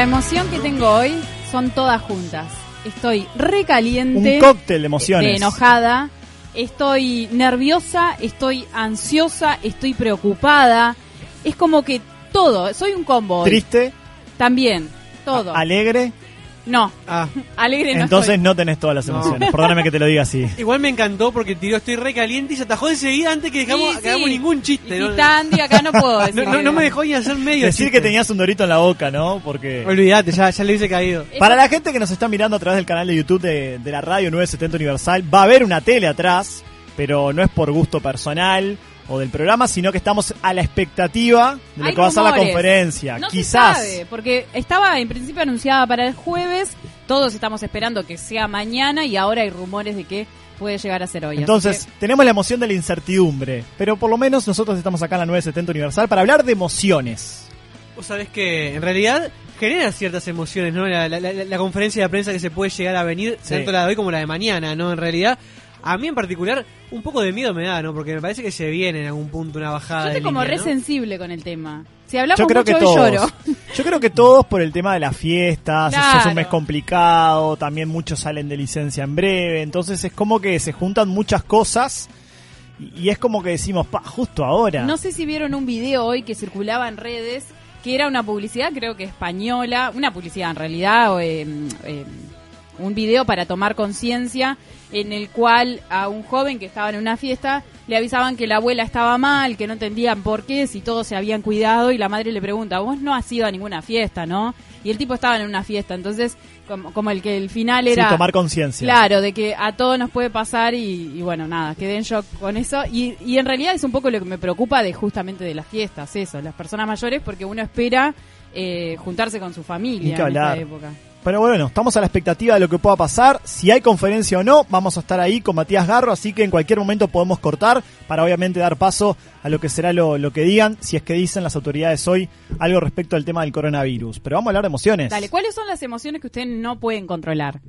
La emoción que tengo hoy son todas juntas. Estoy recaliente. Un cóctel de emociones. De enojada. Estoy nerviosa, estoy ansiosa, estoy preocupada. Es como que todo, soy un combo. hoy. Triste, También, todo. alegre. No, Ah, alegre no Entonces estoy. no tenés todas las No. emociones. Perdóname que te lo diga así. igual me encantó porque tiró estoy re caliente y se atajó enseguida antes que dejamos, Sí, que hagamos ningún chiste. Y ¿no? si Tandy, acá no puedo decir. No, no- no me dejó ni hacer medio Decir chiste. que tenías un dorito en la boca, ¿no? Porque... Olvídate, ya, ya le hubiese caído. Para la gente que nos está mirando a través del canal de YouTube de, de la radio 970 Universal, va a haber una tele atrás, pero no es por gusto personal o del programa, sino que estamos a la expectativa de lo Hay que va a ser la conferencia. No Quizás. se sabe, porque estaba en principio anunciada para el jueves. Todos estamos esperando que sea mañana y ahora hay rumores de que puede llegar a ser hoy. Entonces, tenemos la emoción de la incertidumbre, pero por lo menos nosotros estamos acá en la 970 Universal para hablar de emociones. Vos sabés que en realidad genera ciertas emociones, ¿no? La, la- la- la conferencia de prensa que se puede llegar a venir, Sí. tanto la de hoy como la de mañana, ¿no? En realidad, a mí en particular, un poco de miedo me da, ¿no? Porque me parece que se viene en algún punto una bajada Yo estoy de como línea, re ¿no? sensible con el tema. Si hablamos Yo creo mucho que todos. lloro. Yo creo que todos por el tema de las fiestas, eso es Claro. un mes complicado, también muchos salen de licencia en breve, entonces es como que se juntan muchas cosas y, y es como que decimos, pa, justo ahora. No sé si vieron un video hoy que circulaba en redes, que era una publicidad, creo que española, una publicidad en realidad, o, eh, eh, un video para tomar conciencia, en el cual a un joven que estaba en una fiesta le avisaban que la abuela estaba mal, que no entendían por qué, si todos se habían cuidado, y la madre le pregunta, vos no has ido a ninguna fiesta, ¿no? Y el tipo estaba en una fiesta, entonces como, como el que el final Sí, era... tomar conciencia. Claro, de que a todos nos puede pasar y, y bueno, nada, quedé en shock con eso. Y, y en realidad es un poco lo que me preocupa de justamente de las fiestas, eso, las personas mayores, porque uno espera eh, juntarse con su familia en esta época. Pero bueno, estamos a la expectativa de lo que pueda pasar. Si hay conferencia o no, vamos a estar ahí con Matías Garro, así que en cualquier momento podemos cortar para obviamente dar paso a lo que será lo, lo que digan, si es que dicen las autoridades hoy algo respecto al tema del coronavirus. Pero vamos a hablar de emociones. Dale, ¿cuáles son las emociones que ustedes no pueden controlar?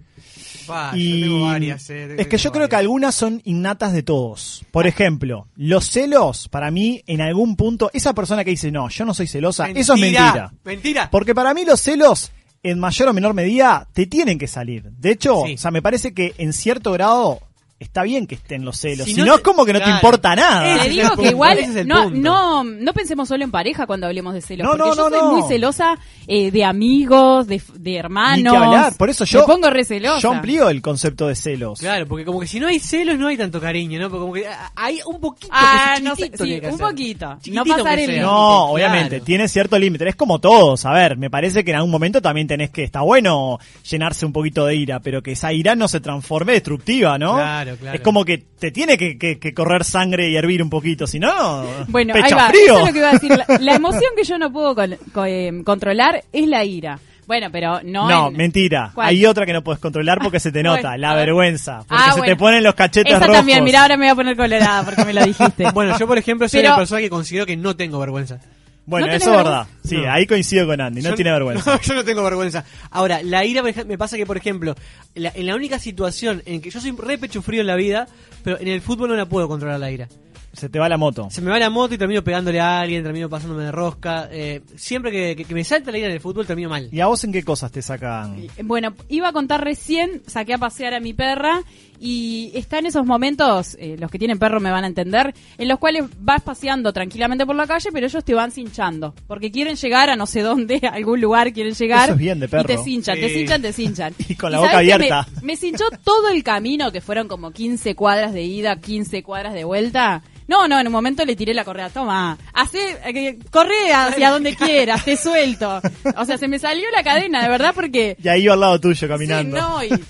Pa, Y yo tengo varias, eh, es que yo creo que algunas son innatas de todos. Por ejemplo, los celos, para mí, en algún punto, esa persona que dice, no, yo no soy celosa, eso es mentira. Mentira. Porque para mí los celos, en mayor o menor medida, te tienen que salir. De hecho, Sí. o sea, me parece que en cierto grado está bien que estén los celos. Si, Si no es como que no claro. te importa nada. Te digo que igual es no, no, no pensemos solo en pareja cuando hablemos de celos. No, porque no, yo no, soy no. muy celosa eh, de amigos, de, de Ni hermanos. que hablar. Por eso yo, Me pongo re celosa. yo amplío el concepto de celos. Claro, porque como que si no hay celos no hay tanto cariño, ¿no? Porque como que ah, hay un poquito Ah, que no sé, sí, que un poquito. No pasar el límite. No, Claro. obviamente, tiene cierto límite. Es como todos, a ver, me parece que en algún momento también tenés que, está bueno llenarse un poquito de ira, pero que esa ira no se transforme destructiva, ¿no? Claro, claro. Es como que te tiene que, que- que correr sangre y hervir un poquito, si no, Bueno, pecho ahí va. frío. Eso es lo que iba a decir. La, la emoción que yo no puedo con- co- eh, controlar es la ira. Bueno, pero no. No, en- mentira. ¿Cuál? Hay otra que no puedes controlar porque se te nota, Bueno, la vergüenza. Porque Ah, se bueno. te ponen los cachetes Esa rojos. también, mira, ahora me voy a poner colorada porque me lo dijiste. Bueno, yo por ejemplo soy Pero- una persona que considero que no tengo vergüenza. Bueno, ¿No eso es verdad. Sí, No. ahí coincido con Andy, no Yo- tiene vergüenza. No, yo no tengo vergüenza. Ahora, la ira me pasa que, por ejemplo, la- en la única situación en que yo soy re pecho frío en la vida, pero en el fútbol no la puedo controlar la ira. Se te va la moto. Se me va la moto y termino pegándole a alguien, termino pasándome de rosca. eh, siempre que, que- que me salta la ira en el fútbol, termino mal. ¿Y a vos en qué cosas te sacan? Bueno, iba a contar recién, saqué a pasear a mi perra y está en esos momentos, eh, los que tienen perro me van a entender, en los cuales vas paseando tranquilamente por la calle, pero ellos te van cinchando, porque quieren llegar a no sé dónde, a algún lugar quieren llegar. Eso es bien de perro. Y te cinchan, te cinchan, te cinchan. Y con la ¿sabés boca abierta. Me, me cinchó todo el camino, que fueron como 15 cuadras de ida, 15 cuadras de vuelta. No, no, en un momento le tiré la correa. Toma, hace, eh, corre hacia donde quieras, te suelto. O sea, se me salió la cadena, de verdad, porque Y ahí iba al lado tuyo caminando. Sí, no, y-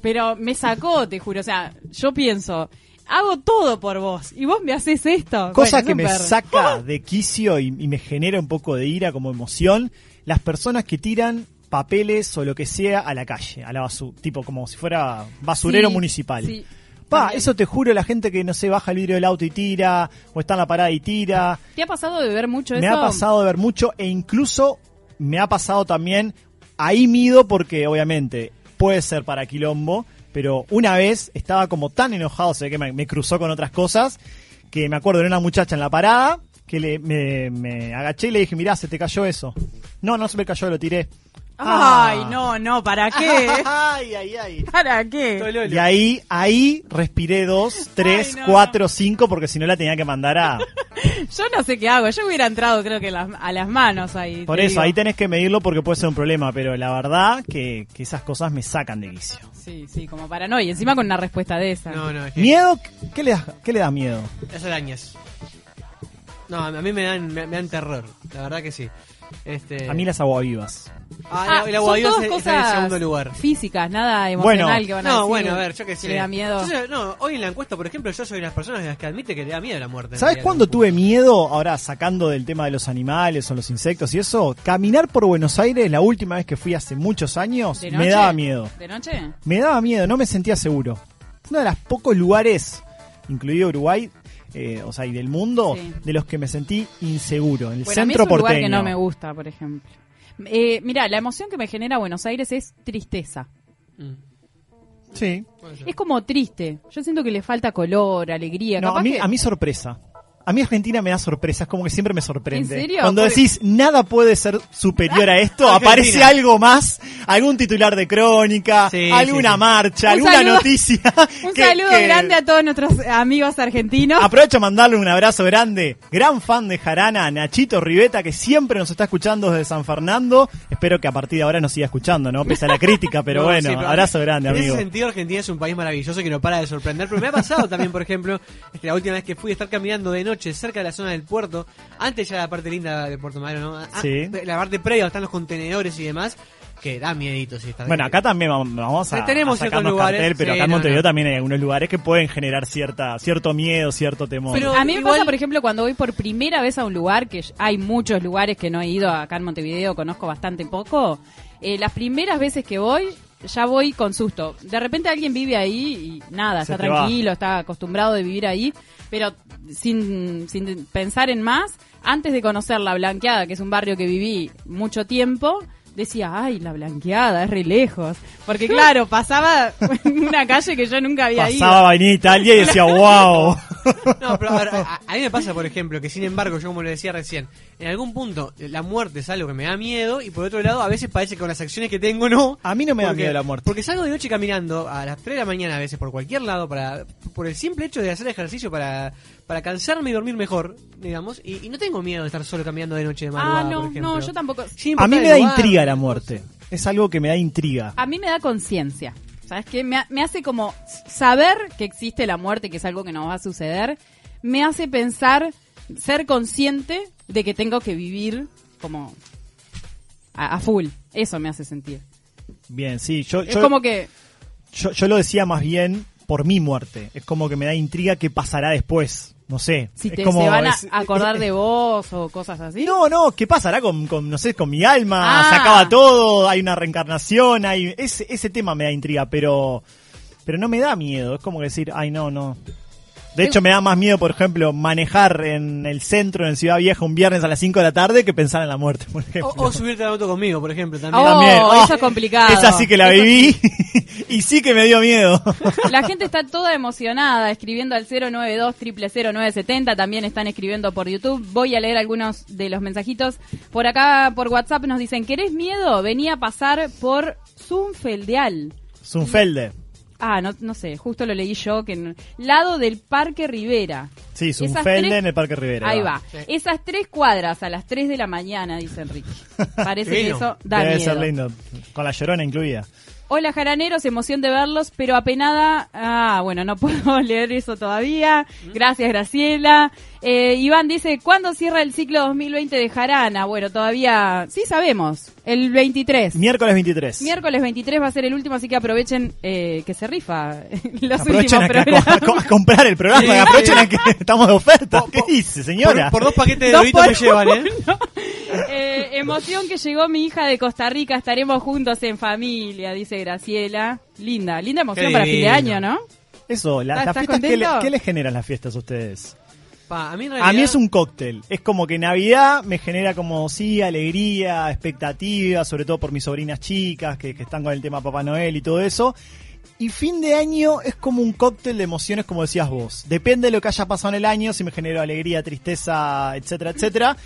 pero me sacó, te juro. O sea, yo pienso, hago todo por vos y vos me haces esto. Cosa Bueno, que me saca de quicio y, y me genera un poco de ira como emoción, las personas que tiran papeles o lo que sea a la calle, a la basura, tipo como si fuera basurero Sí, municipal. sí, Pa, también. eso te juro, la gente que no se baja el vidrio del auto y tira, o está en la parada y tira. ¿Te ha pasado de ver mucho Me eso? ha pasado de ver mucho e incluso me ha pasado también, ahí mido porque obviamente puede ser para quilombo, pero una vez estaba como tan enojado, se ve que me, me cruzó con otras cosas, que me acuerdo de una muchacha en la parada, que le, me, me agaché y le dije, mirá, se te cayó eso. No, no se me cayó, lo tiré. Ay, Ah. no, no, ¿para qué? ay, ay, ay. ¿Para qué? Tololo. Y ahí, ahí respiré dos, tres, Ay, no. cuatro, cinco, porque si no la tenía que mandar a... Yo no sé qué hago. Yo hubiera entrado, creo que las- a las manos ahí. Por eso, digo. ahí tenés que medirlo porque puede ser un problema, pero la verdad que, que esas cosas me sacan de vicio. Sí, sí, como paranoia. Encima con una respuesta de esa. No, no, es que ¿Miedo? ¿Qué le da, qué le da miedo? las arañas. No, a mí me dan, me, me dan terror, la verdad que sí. Este... A mí las aguavivas. Ah, el son aguadillo todas está en el cosas segundo lugar. Físicas, nada emocional Bueno. que van a No, decir bueno, a ver, yo qué sé. que le da miedo. Yo no, hoy en la encuesta, por ejemplo, yo soy una de las personas de las que admite que le da miedo la muerte. ¿Sabes cuándo tuve miedo? Ahora sacando del tema de los animales o los insectos y eso, caminar por Buenos Aires la última vez que fui hace muchos años ¿De me daba miedo. ¿De noche? Me daba miedo, no me sentía seguro. Uno de los pocos lugares, incluido Uruguay, eh, o sea, y del mundo, Sí. de los que me sentí inseguro. En el Bueno, a mí centro es un lugar porteño. que no me gusta, por ejemplo. Eh, mira, la emoción que me genera Buenos Aires es tristeza. Mm. Sí. Es como triste. Yo siento que le falta color, alegría. No, Capaz a mí, que- a mí sorpresa. A mí Argentina me da sorpresa, es como que siempre me sorprende. ¿En serio? Cuando decís nada puede ser superior a esto, Argentina. aparece algo más, algún titular de crónica, Sí, alguna sí, sí. marcha, Un alguna saludo- noticia. Un que- saludo que- grande a todos nuestros amigos argentinos. Aprovecho a mandarle un abrazo grande, gran fan de Jarana, Nachito Riveta, que siempre nos está escuchando desde San Fernando. Espero que a partir de ahora nos siga escuchando, ¿no? Pese a la crítica, pero No, bueno, sí, pero abrazo grande, en amigo. ese sentido, Argentina es un país maravilloso que no para de sorprender. Pero me ha pasado también, por ejemplo, es que la última vez que fui a estar caminando de noche cerca de la zona del puerto, antes ya la parte linda de Puerto Madero, ¿no? Ah, Sí. La parte previa donde están los contenedores y demás, que da miedito si está Bueno, acá también vamos a, Tenemos a sacarnos lugares, cartel, pero sí, acá en no, Montevideo no. también hay algunos lugares que pueden generar cierta cierto miedo, cierto temor. Pero- A mí me igual- pasa, por ejemplo, cuando voy por primera vez a un lugar, que hay muchos lugares que no he ido acá en Montevideo, conozco bastante poco. eh, las primeras veces que voy, ya voy con susto. De repente alguien vive ahí y nada, Se está va. tranquilo, está acostumbrado de vivir ahí, pero sin, sin pensar en más, antes de conocer La Blanqueada, que es un barrio que viví mucho tiempo, decía, ay, La Blanqueada, es re lejos. Porque claro, pasaba una calle que yo nunca había ido. Pasaba Avenida Italia y decía, wow. No, pero a, ver, a- a mí me pasa, por ejemplo, que sin embargo, yo como le decía recién, en algún punto la muerte es algo que me da miedo y por otro lado a veces parece que con las acciones que tengo no. A mí no me da miedo la muerte. Porque salgo de noche caminando a las 3 de la mañana a veces por cualquier lado para por el simple hecho de hacer ejercicio para, para cansarme y dormir mejor, digamos, y, y no tengo miedo de estar solo caminando de noche de madrugada, Ah, por no, ejemplo. no, yo tampoco. Sin A mí me da lugar, intriga la muerte. Es algo que me da intriga. A mí me da conciencia. ¿Sabes qué? Me, ha- me hace como saber que existe la muerte, que es algo que nos va a suceder, me hace pensar, ser consciente de que tengo que vivir como a, a full. Eso me hace sentir. Bien, sí, yo, Es yo, como que... yo, yo lo decía más bien por mi muerte. Es como que me da intriga qué pasará después. No sé. Si te, como, se van a es- acordar es- de vos o cosas así. No, no, ¿qué pasará con, con, no sé, con mi alma? Ah. Se acaba todo, hay una reencarnación, hay ese, ese tema me da intriga, pero pero no me da miedo, es como decir, ay, no, no. De hecho, me da más miedo, por ejemplo, manejar en el centro, en Ciudad Vieja, un viernes a las 5 de la tarde que pensar en la muerte, por ejemplo. O, o subirte al auto conmigo, por ejemplo, también. Oh, También. eso es complicado. Esa sí que la Eso viví y sí que me dio miedo. La gente está toda emocionada escribiendo al 092 0970 también están escribiendo por YouTube. Voy a leer algunos de los mensajitos. Por acá, por WhatsApp, nos dicen, ¿querés miedo? Venía a pasar por Zunfeldeal. Zunfelde. Ah, no, no sé, justo lo leí yo, que en- lado del Parque Rivera. Sí, Zunfelde tres- en el Parque Rivera. Ahí va. Esas tres cuadras a las 3 de la mañana, dice Enrique. Parece que eso da Debe miedo. ser lindo. Con la llorona incluida. Hola jaraneros, emoción de verlos, pero apenada. Ah, bueno, no puedo leer eso todavía. Gracias, Graciela. Eh, Iván dice, ¿cuándo cierra el ciclo 2020 de Jarana? Bueno, todavía sí sabemos. El 23. Miércoles 23. Miércoles 23 va a ser el último, así que aprovechen eh, que se rifa los Aprovechen últimos a, que- a- programas. a- a comprar el programa, Sí. aprovechen a que estamos de oferta. Po- ¿Qué po- dice, señora? Por, por dos paquetes de doritos me llevan, ¿eh? Eh, emoción que llegó mi hija de Costa Rica, estaremos juntos en familia, dice Graciela. Linda, linda emoción Qué para fin de año, ¿no? Eso, la- ¿Estás- las estás fiestas, ¿qué, le, qué les generan las fiestas a ustedes? Pa, a mí, en A mí realidad- es un cóctel. Es como que Navidad me genera como, sí, alegría, expectativa, sobre todo por mis sobrinas chicas que, que están con el tema Papá Noel y todo eso. Y fin de año es como un cóctel de emociones, como decías vos. Depende de lo que haya pasado en el año, si me genero alegría, tristeza, etcétera, etcétera.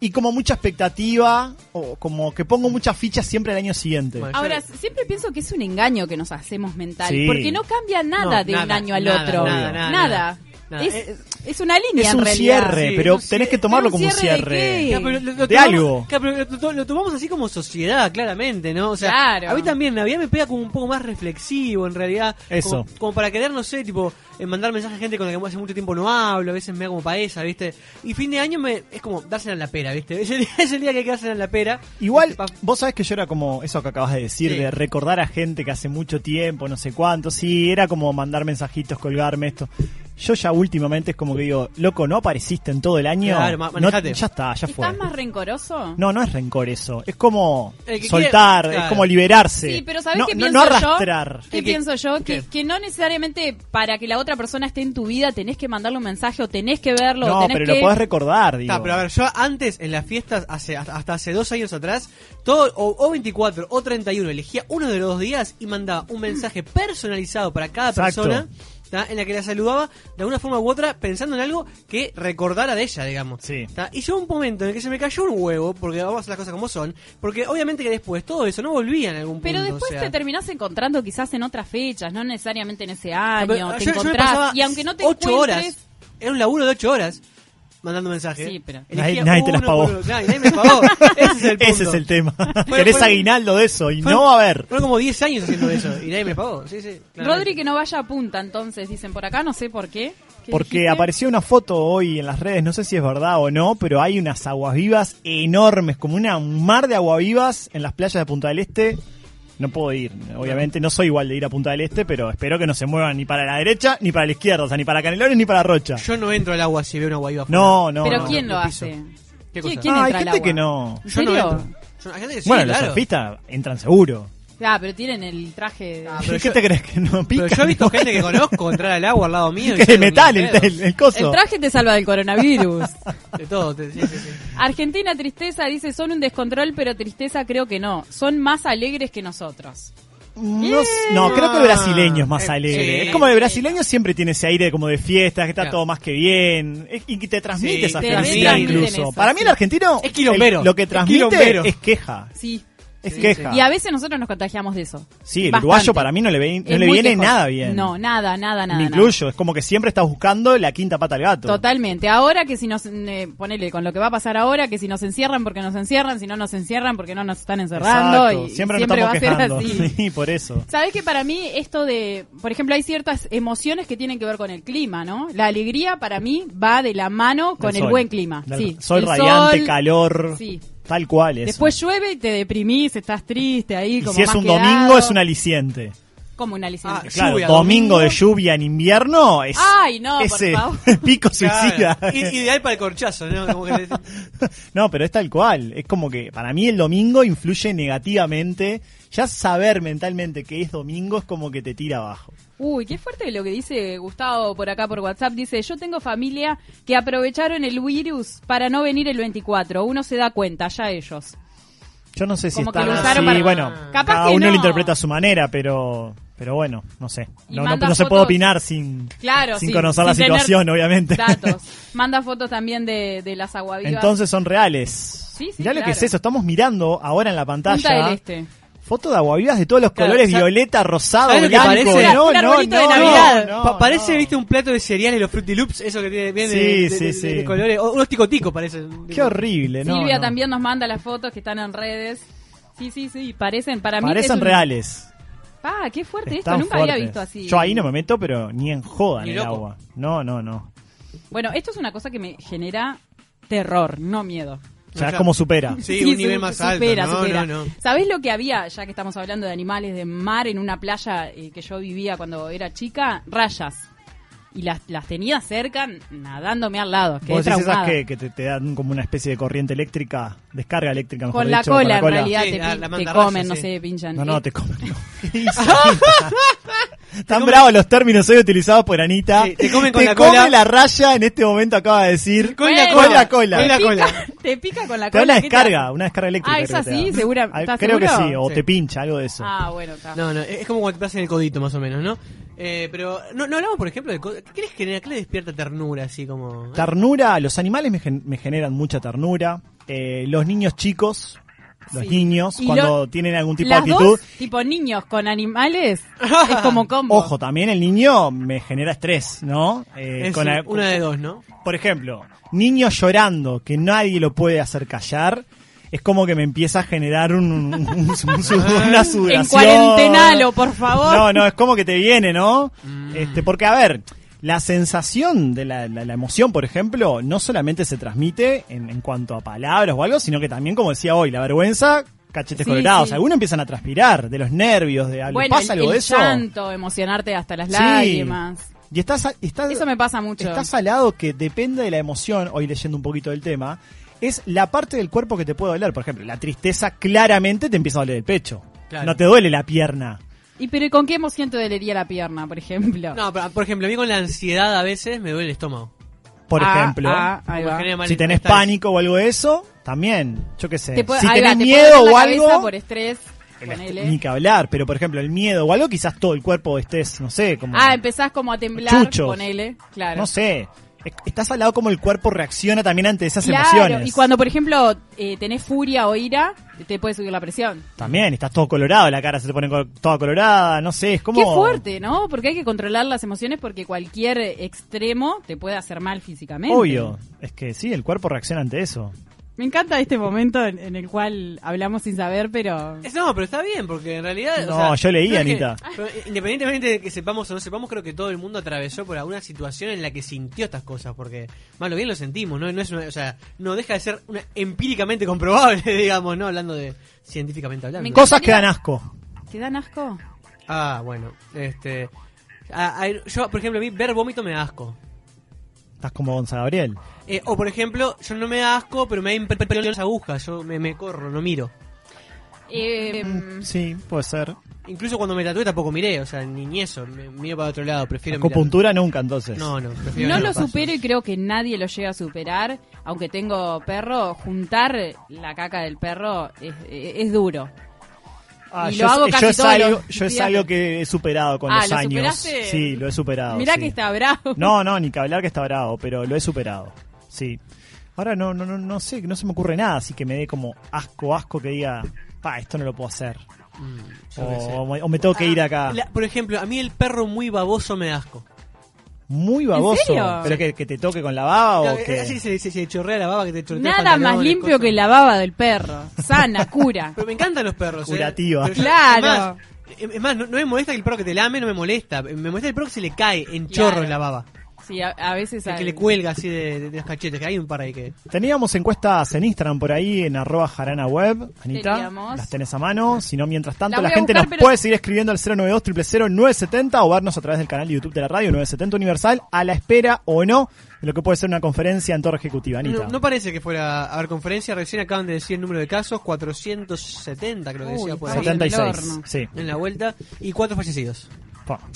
Y como mucha expectativa, o como que pongo muchas fichas siempre el año siguiente. Ahora, siempre pienso que es un engaño que nos hacemos mental, Sí. porque no cambia nada No, de un año al nada, otro. nada, nada, nada. Nada. Es, Eh, es una línea es en un realidad. cierre, Sí, pero un tenés que tomarlo ¿pero un como un cierre de lo, lo tomamos- algo. claro, pero lo, tomamos así como sociedad, claramente, ¿no? O sea, Claro. a mí también Navidad me pega como un poco más reflexivo, en realidad. Eso. Como, como para querer, no sé, tipo, eh, mandar mensajes a gente con la que hace mucho tiempo no hablo, a veces me da como paesa, ¿viste? Y fin de año me, es como dársela en la pera, ¿viste? Es el, es el día que hay que dársela en la pera. Igual, Este, pa- vos sabés que yo era como eso que acabas de decir, Sí. de recordar a gente que hace mucho tiempo, no sé cuánto, sí, era como mandar mensajitos, colgarme esto. Yo ya últimamente es como que digo, loco, ¿no apareciste en todo el año? Claro, ma- No- manejate. ya está, ya fue. ¿Estás más rencoroso? No, no es rencor eso, es como El que soltar, quiere- es claro. como liberarse. Sí, pero ¿sabes no, qué no- pienso no yo? arrastrar. ¿Qué El que- pienso yo? Que, ¿qué? que no necesariamente para que la otra persona esté en tu vida tenés que mandarle un mensaje o tenés que verlo o No, tenés pero que... lo podés recordar, digo. Está, pero a ver, yo antes en las fiestas, hace, hasta hace dos años atrás, todo, o, o 24 o 31, elegía uno de los dos días y mandaba un mensaje personalizado para cada Exacto. persona. ¿Tá? En la que la saludaba de alguna forma u otra pensando en algo que recordara de ella, digamos. Sí. ¿tá? Y llegó un momento en el que se me cayó un huevo, porque vamos a hacer las cosas como son, porque obviamente que después todo eso no volvía en algún punto. Pero después o sea. te terminás encontrando quizás en otras fechas, no necesariamente en ese año, Pero te yo- yo me encontrás y aunque no te ocho encuentres... horas, era un laburo de ocho horas mandando mensajes. Sí, pero- Nadie- nadie te las pagó. por- nadie, nadie me pagó. Ese es el punto. Ese es el tema. Fue- Querés aguinaldo de eso y Fue- no va a haber. Fueron como 10 años haciendo eso y nadie me pagó. Sí, sí. Rodri que no vaya a punta, entonces dicen por acá, no sé por qué. ¿Qué Porque dijiste? apareció una foto hoy en las redes, no sé si es verdad o no, pero hay unas aguas vivas enormes, como una, un mar de aguas vivas en las playas de Punta del Este. No puedo ir, obviamente no soy igual de ir a Punta del Este, pero espero que no se muevan ni para la derecha, ni para la izquierda, o sea, ni para Canelones ni para Rocha. Yo no entro al agua si veo una guayba afuera. No, no. Pero no. ¿quién lo piso. hace? ¿Qué ¿Quién- cosa? quién Ah, hay entra al gente agua? que no. ¿En Yo no entro. Yo- hay gente que sí, bueno, los surfistas entran seguro. Ah, pero tienen el traje... Ah, pero ¿Qué yo- te crees que no pica? Pero yo he visto gente que conozco entrar al agua al lado mío. y que de metal el, el- el coso. El traje te salva del coronavirus. De todo. te- sí, sí, sí. Argentina Tristeza dice, son un descontrol, pero Tristeza creo que no. Son más alegres que nosotros. No, s- no, creo que el brasileño es más Eh, alegre. sí. es como el brasileño siempre tiene ese aire como de fiesta, que está Claro. todo más que bien. es- y que te transmite Sí, esa te felicidad incluso. eso, Para mí sí. el argentino Es quilombero. el- lo que Es transmite quilombero. es queja. Sí. Es Sí, queja. Y a veces nosotros nos contagiamos de eso. Sí, el Bastante. uruguayo para mí no le, ve- no Es le muy viene quejoso. nada bien. No, nada, nada, nada. Me nada. incluyo. Es como que siempre estás buscando la quinta pata al gato. Totalmente. Ahora que si nos, eh, ponele con lo que va a pasar ahora, que si nos encierran porque nos encierran, si no nos encierran porque no nos están encerrando. Exacto. Y Siempre, siempre nos va a estamos ser así. Sí, por eso. Sabes que para mí esto de, por ejemplo, hay ciertas emociones que tienen que ver con el clima, ¿no? La alegría para mí va de la mano con el buen clima. Del sí. Sol El radiante, sol, calor. Sí. Tal cual es. Después llueve y te deprimís, estás triste ahí. y Como si es más un quedado. domingo es un aliciente. como un aliciente. Ah, Claro, Lluvia, domingo, domingo. de lluvia en invierno es Ay, no, por ese favor. pico Claro. suicida. I- Ideal para el corchazo, ¿no? Como que- No, pero es tal cual. Es como que para mí el domingo influye negativamente. Ya saber mentalmente que es domingo es como que te tira abajo. Uy, qué fuerte lo que dice Gustavo por acá por WhatsApp. Dice, yo tengo familia que aprovecharon el virus para no venir el 24. Uno se da cuenta, ya ellos. Yo no sé si Como que están lo usaron así, para- bueno, Capaz cada que uno no. lo interpreta a su manera, pero pero bueno, no sé. Y No, no, manda no se fotos- puede opinar sin, Claro, sin sí, conocer sin la tener situación, obviamente. Datos. Manda fotos también de, de las aguavivas. Entonces son reales. Sí, sí, Mirá lo que claro. es eso, estamos mirando ahora en la Punta pantalla del Este. Foto de aguavivas de todos los Claro, colores, ¿sabes- violeta, rosado, ¿sabes lo que blanco. parece? No, Un no, arbolito de no, Navidad. no, Pa- no, parece, no. viste, un plato de cereales, los Fruity Loops, eso que tiene, viene Sí, de, de- sí, de- sí. de colores. O unos ticoticos parecen. Qué horrible, ¿no? Silvia no. también nos manda las fotos que están en redes. Sí, sí, sí, parecen para mí. Parecen es un- reales. Ah, qué fuerte Están esto, nunca había fuertes. visto así. Yo ahí no me meto, pero ni en joda Ni en el loco. agua. No, no, no. Bueno, esto es una cosa que me genera terror, no miedo. O sea, O es como supera. Sí, un nivel más alto. supera, no, supera. no, no. ¿Sabés lo que había, ya que estamos hablando de animales de mar, en una playa eh, que yo vivía cuando era chica? Rayas. Y las, las tenía cerca, nadándome al lado. Quedé Vos decís esas que, que te, te dan como una especie de corriente eléctrica, descarga eléctrica, mejor Con la dicho, cola, en cola. realidad, Sí, te, la- la te comen, no sí. sé, pinchan. No, no, te comen. no. Tan bravos los términos hoy utilizados por Anita. Sí, te comen con Te la come cola. la raya, en este momento acaba de decir. Con la Con cola. la cola. Con la te cola. pica- Te pica con la Te da cola. una ¿qué te descarga, hace? una descarga eléctrica. Ah, ¿es creo que te así? ¿Segura? Ah, ¿Estás Creo que seguro? sí, o Sí. te pincha, algo de eso. Ah, bueno, está. No, no, es como cuando te pasan el codito más o menos, ¿no? Eh, pero no, no hablamos, por ejemplo, de ¿qué les genera? ¿Qué les despierta ternura así como? eh? Ternura, los animales me, gen- me generan mucha ternura. Eh, los niños chicos, los Sí. niños, Y cuando lo- tienen algún tipo Las de actitud. dos, tipo niños con animales, es como combo. Ojo, también el niño me genera estrés, ¿no? Eh, Es con un- la- una de dos, ¿no? Por ejemplo, niños llorando que nadie lo puede hacer callar. Es como que me empieza a generar un, un- un- una sudoración. En cuarentenalo, por favor. No, no, es como que te viene, ¿no? Mm. Este, porque, a ver, la sensación de la, la- la emoción, por ejemplo, no solamente se transmite en, en cuanto a palabras o algo, sino que también, como decía hoy, la vergüenza, cachetes Sí, colorados. sí. Algunos empiezan a transpirar de los nervios, de algo. Bueno, ¿Pasa el, algo el de eso? llanto, emocionarte hasta las Sí. lágrimas. Y estás, estás, Eso me pasa mucho. Está salado que depende de la emoción, hoy leyendo un poquito del tema, es la parte del cuerpo que te puede doler. Por ejemplo, la tristeza claramente te empieza a doler el pecho. Claro. No te duele la pierna. ¿Y pero con qué emoción te dolería la pierna, por ejemplo? No, pero, por ejemplo, a mí con la ansiedad a veces me duele el estómago. Por Ah, ejemplo, ah, si tenés pánico o algo de eso, también, yo qué sé. Te puede- si va, tenés te miedo o algo, por estrés, est- ni que hablar. Pero por ejemplo, el miedo o algo, quizás todo el cuerpo estés, no sé, como... Ah, empezás como a temblar, Chuchos. ponele, claro. No sé. Es- Estás al lado como el cuerpo reacciona también ante esas Claro, emociones. y cuando, por ejemplo, eh, tenés furia o ira, te- te puede subir la presión. También, estás todo colorado, la cara se te pone co- toda colorada, no sé, es como... Qué fuerte, ¿no? Porque hay que controlar las emociones porque cualquier extremo te puede hacer mal físicamente. Obvio, es que sí, el cuerpo reacciona ante eso. Me encanta este momento en, en el cual hablamos sin saber, pero... No, pero está bien, porque en realidad. No, o sea, yo leí, que- Anita. pero independientemente de que sepamos o no sepamos, creo que todo el mundo atravesó por alguna situación en la que sintió estas cosas, porque malo bien lo sentimos, ¿no? no es una- o sea, no deja de ser una empíricamente comprobable, digamos, ¿no? Hablando de científicamente hablando. Me. Cosas que dan asco. ¿Te dan asco? Ah, bueno, este. a- a- yo, por ejemplo, a mí ver vómito me da asco. Estás como Gonzalo Gabriel. Eh, o por ejemplo, yo no me da asco, pero me da impresión las agujas, yo me, me corro, no miro. Eh, Sí, puede ser. Incluso cuando me tatué tampoco miré, o sea, ni eso, me miro para otro lado, prefiero mirar. Acupuntura nunca, entonces. No, no, prefiero no lo supero y creo que nadie lo llega a superar. Aunque tengo perro, juntar la caca del perro es, es duro. Ah, Y yo, lo hago yo casi es algo, los yo es algo que he superado con Ah, los ¿lo años. superaste? Sí, lo he superado. Mirá sí. que está bravo. No, no, ni que hablar que está bravo, pero lo he superado. Sí. Ahora no, no, no, no sé, no se me ocurre nada, así que me dé como asco, asco que diga, pa, esto no lo puedo hacer. Mm, O, o me tengo que ir acá. La- por ejemplo, a mí el perro muy baboso me da asco. Muy baboso. serio? ¿Pero que, que te toque con la baba o No, que.? Así se, se, se chorrea la baba que te chorrea Nada más limpio que la baba del perro. Sana, cura. Pero me encantan los perros. ¿eh? Curativa. Yo- Claro. Es más, es más, no, no me molesta que el perro que te lame, no me molesta. Me molesta el perro que se le cae en chorro Claro. en la baba. Sí, a, a veces... El que le cuelga así de, de- de los cachetes, que hay un par ahí que... Teníamos encuestas en Instagram por ahí, en arroba jarana web. Anita, Teníamos. las tenés a mano. Si no, mientras tanto, La gente buscar, nos pero- puede seguir escribiendo al 092 000 970 o vernos a través del canal de YouTube de la radio 970 Universal a la espera o no de lo que puede ser una conferencia en torre ejecutiva. Anita. No, no parece que fuera a haber conferencia, recién acaban de decir el número de casos, 470 creo que Uy, decía por ahí. está en el 76. horno. Sí. En la vuelta, y cuatro fallecidos.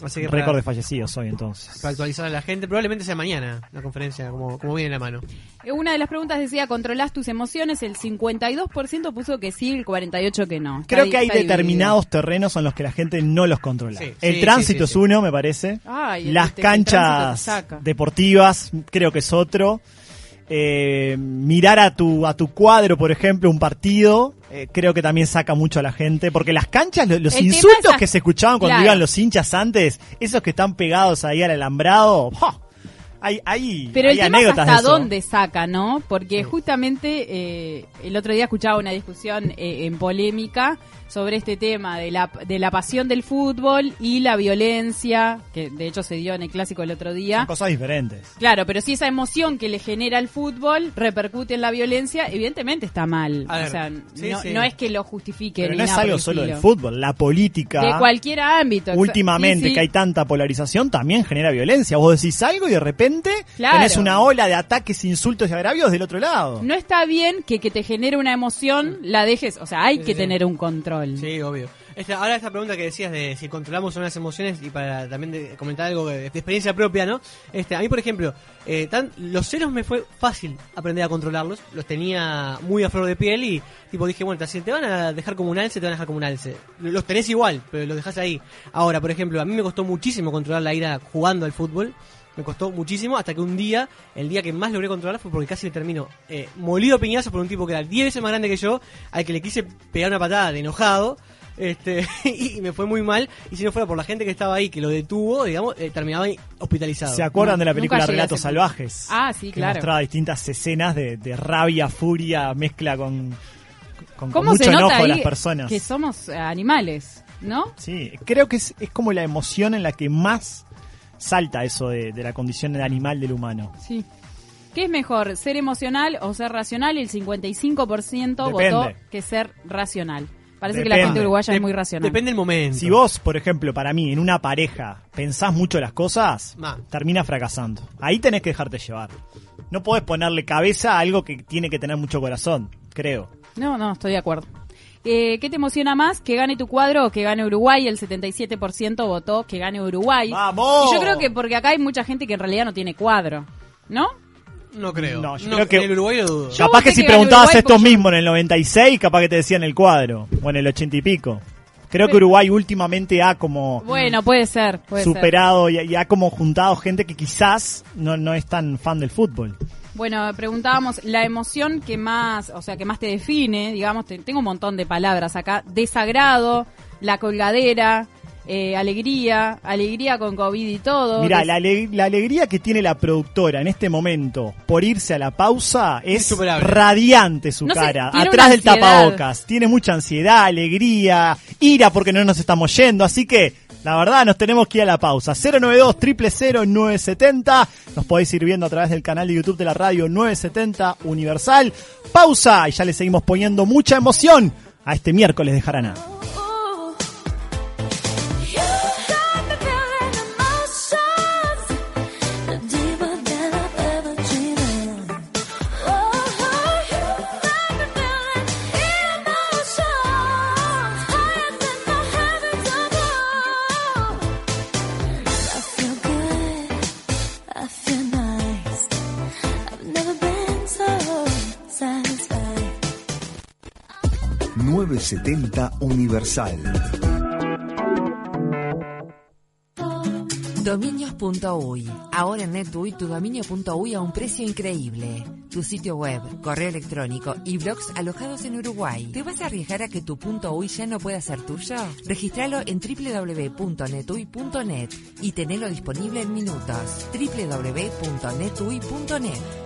Así que récord para- de fallecidos hoy entonces. Para actualizar a la gente, probablemente sea mañana la conferencia, como, como viene en la mano. Eh, Una de las preguntas decía, ¿controlás tus emociones? El 52% puso que sí, el 48% que no. Está Creo que hay dividido. determinados terrenos en los que la gente no los controla. Sí, el sí, tránsito sí, sí, es uno, me parece. Las este- canchas deportivas, creo que es otro. Eh, mirar a tu a tu cuadro, por ejemplo, un partido, eh, creo que también saca mucho a la gente, porque las canchas, lo- los insultos es- que se escuchaban cuando Claro. iban los hinchas antes, esos que están pegados ahí al alambrado, ¡ja! hay, hay, Pero hay el tema anécdotas hasta dónde saca, ¿no? Porque justamente eh, el otro día escuchaba una discusión eh, en polémica sobre este tema de la, de la pasión del fútbol y la violencia, que de hecho se dio en el clásico el otro día. Son cosas diferentes. Claro, pero si esa emoción que le genera el fútbol repercute en la violencia, evidentemente está mal. Ver, o sea, sí, no, sí. no es que lo justifique. Pero no es algo solo del fútbol, la política. De cualquier ámbito. últimamente sí, que hay tanta polarización también genera violencia. Vos decís algo y de repente Claro. tenés una ola de ataques, insultos y agravios del otro lado. No está bien que que te genere una emoción la dejes, o sea, hay que tener un control. Sí, obvio. Esta- ahora esta pregunta que decías de si controlamos las emociones y para también de- comentar algo de, de experiencia propia, ¿no? Este, a mí, por ejemplo, eh, tan- los celos me fue fácil aprender a controlarlos. Los tenía muy a flor de piel y tipo dije, bueno, si te van a dejar como un alce, te van a dejar como un alce. Los tenés igual, pero los dejas ahí. Ahora, por ejemplo, a mí me costó muchísimo controlar la ira jugando al fútbol. Me costó muchísimo hasta que un día, el día que más logré controlar fue porque casi me terminó eh, molido a piñazos por un tipo que era 10 veces más grande que yo, al que le quise pegar una patada de enojado. Este, y me fue muy mal. Y si no fuera por la gente que estaba ahí, que lo detuvo, digamos, eh, terminaba ahí hospitalizado. ¿Se acuerdan No, de la película Relatos. Salvajes? Ah, sí, que claro. mostraba distintas escenas de, de rabia, furia, mezcla con, con, con ¿Cómo mucho se nota enojo de las personas. que somos eh, animales, no? Sí, creo que es, es como la emoción en la que más salta eso de, de la condición del animal del humano. Sí. ¿Qué es mejor, ser emocional o ser racional? Y el 55% votó que ser racional. Parece que la gente uruguaya Dep- es muy racional. Depende del momento. Si vos, por ejemplo, para mí, en una pareja, pensás mucho las cosas, Ma. termina fracasando. Ahí tenés que dejarte llevar. No podés ponerle cabeza a algo que tiene que tener mucho corazón, creo. No, no, estoy de acuerdo. Eh, ¿Qué te emociona más? ¿Que gane tu cuadro o que gane Uruguay? El 77% votó que gane Uruguay. ¡Vamos! Y yo creo que porque acá hay mucha gente que en realidad no tiene cuadro, ¿no? No creo. No, yo creo que- En el Uruguay lo dudo. Capaz que si que preguntabas Uruguay esto porque yo- mismo en el 96, capaz que te decían el cuadro, o en el 80 y pico. Creo que Uruguay últimamente ha como Bueno, puede ser, puede ser. superado y, y ha como juntado gente que quizás no, no es tan fan del fútbol. Bueno, preguntábamos la emoción que más, o sea, que más te define, digamos, te- tengo un montón de palabras acá, desagrado, la colgadera, eh, alegría, alegría con COVID y todo. Mira, des- la, ale- la alegría que tiene la productora en este momento por irse a la pausa es radiante su No cara. Atrás del tapabocas. Tiene mucha ansiedad, alegría, ira porque no nos estamos yendo. Así que, la verdad, nos tenemos que ir a la pausa. 092 000 970 Nos podéis ir viendo a través del canal de YouTube de la radio 970 Universal. Pausa y ya le seguimos poniendo mucha emoción a este miércoles de Jarana. 970 Universal. Dominios.uy. Ahora en NetUI tu dominio.uy a un precio increíble. Tu sitio web, correo electrónico y blogs alojados en Uruguay. ¿Te vas a arriesgar a que tu .uy ya no pueda ser tuyo? Registralo en www.netuy.net y tenelo disponible en minutos. www.netuy.net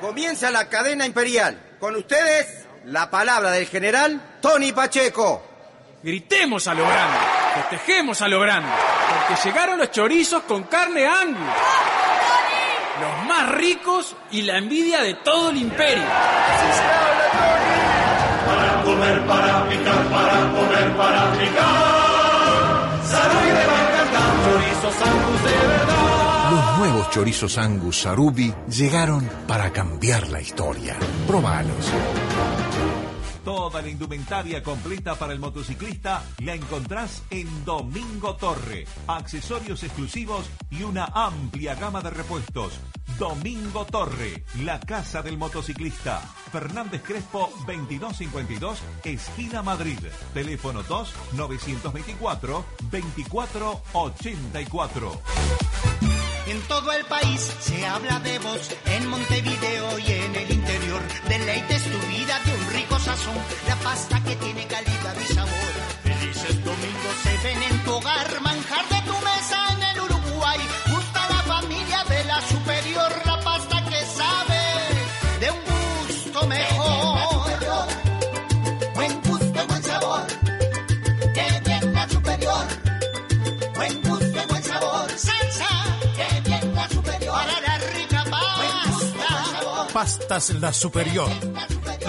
Comienza la cadena imperial. Con ustedes, la palabra del general Tony Pacheco. Gritemos a lo grande, festejemos a lo grande, porque llegaron los chorizos con carne angus. Los más ricos y la envidia de todo el imperio. Para comer, para picar, para comer, para picar. Salud y va a encantar. Chorizos angus de nuevos chorizos Angus Sarubi llegaron para cambiar la historia. Probalos. Toda la indumentaria completa para el motociclista la encontrás en Domingo Torre. Accesorios exclusivos y una amplia gama de repuestos. Domingo Torre, la casa del motociclista. Fernández Crespo 2252, esquina Madrid. Teléfono 2 924 2484. En todo el país se habla de vos, en Montevideo y en el interior. Deleites tu vida de un sazón, la pasta que tiene calidad y sabor. Felices domingos se ven en tu hogar, manjar de tu mesa en el Uruguay. Gusta la familia de la superior, la pasta que sabe de un gusto mejor. Buen gusto, buen sabor. Que bien la superior. Buen gusto, buen sabor. Salsa. Que bien la superior. Para la rica pasta. Pastas La Superior.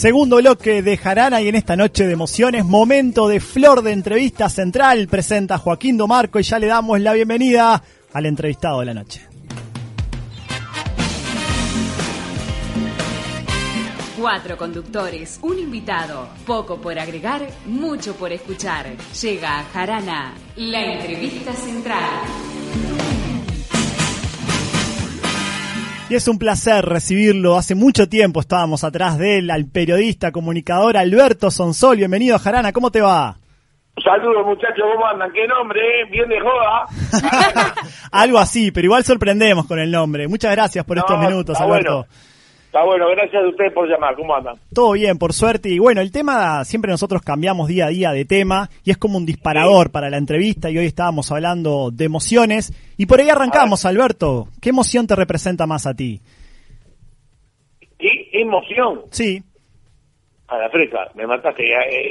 Segundo bloque de Jarana y en esta noche de emociones, momento de flor de entrevista central, presenta Joaquín Domarco y ya le damos la bienvenida al entrevistado de la noche. Cuatro conductores, un invitado, poco por agregar, mucho por escuchar. Llega a Jarana, la entrevista central. Y es un placer recibirlo. Hace mucho tiempo estábamos atrás de él, al periodista, comunicador Alberto Sonsol. Bienvenido Jarana, ¿cómo te va? Saludos muchachos, ¿cómo andan? ¿Qué nombre? eh? Bien de joda. Algo así, pero igual sorprendemos con el nombre. Muchas gracias por No, estos minutos, Alberto. bueno. Está bueno, gracias a ustedes por llamar. ¿Cómo andan? Todo bien, por suerte. Y bueno, el tema, siempre nosotros cambiamos día a día de tema y es como un disparador para la entrevista y hoy estábamos hablando de emociones. Y por ahí arrancamos, Alberto. ¿Qué emoción te representa más a ti? ¿Qué emoción? Sí. A la fresca, me mataste.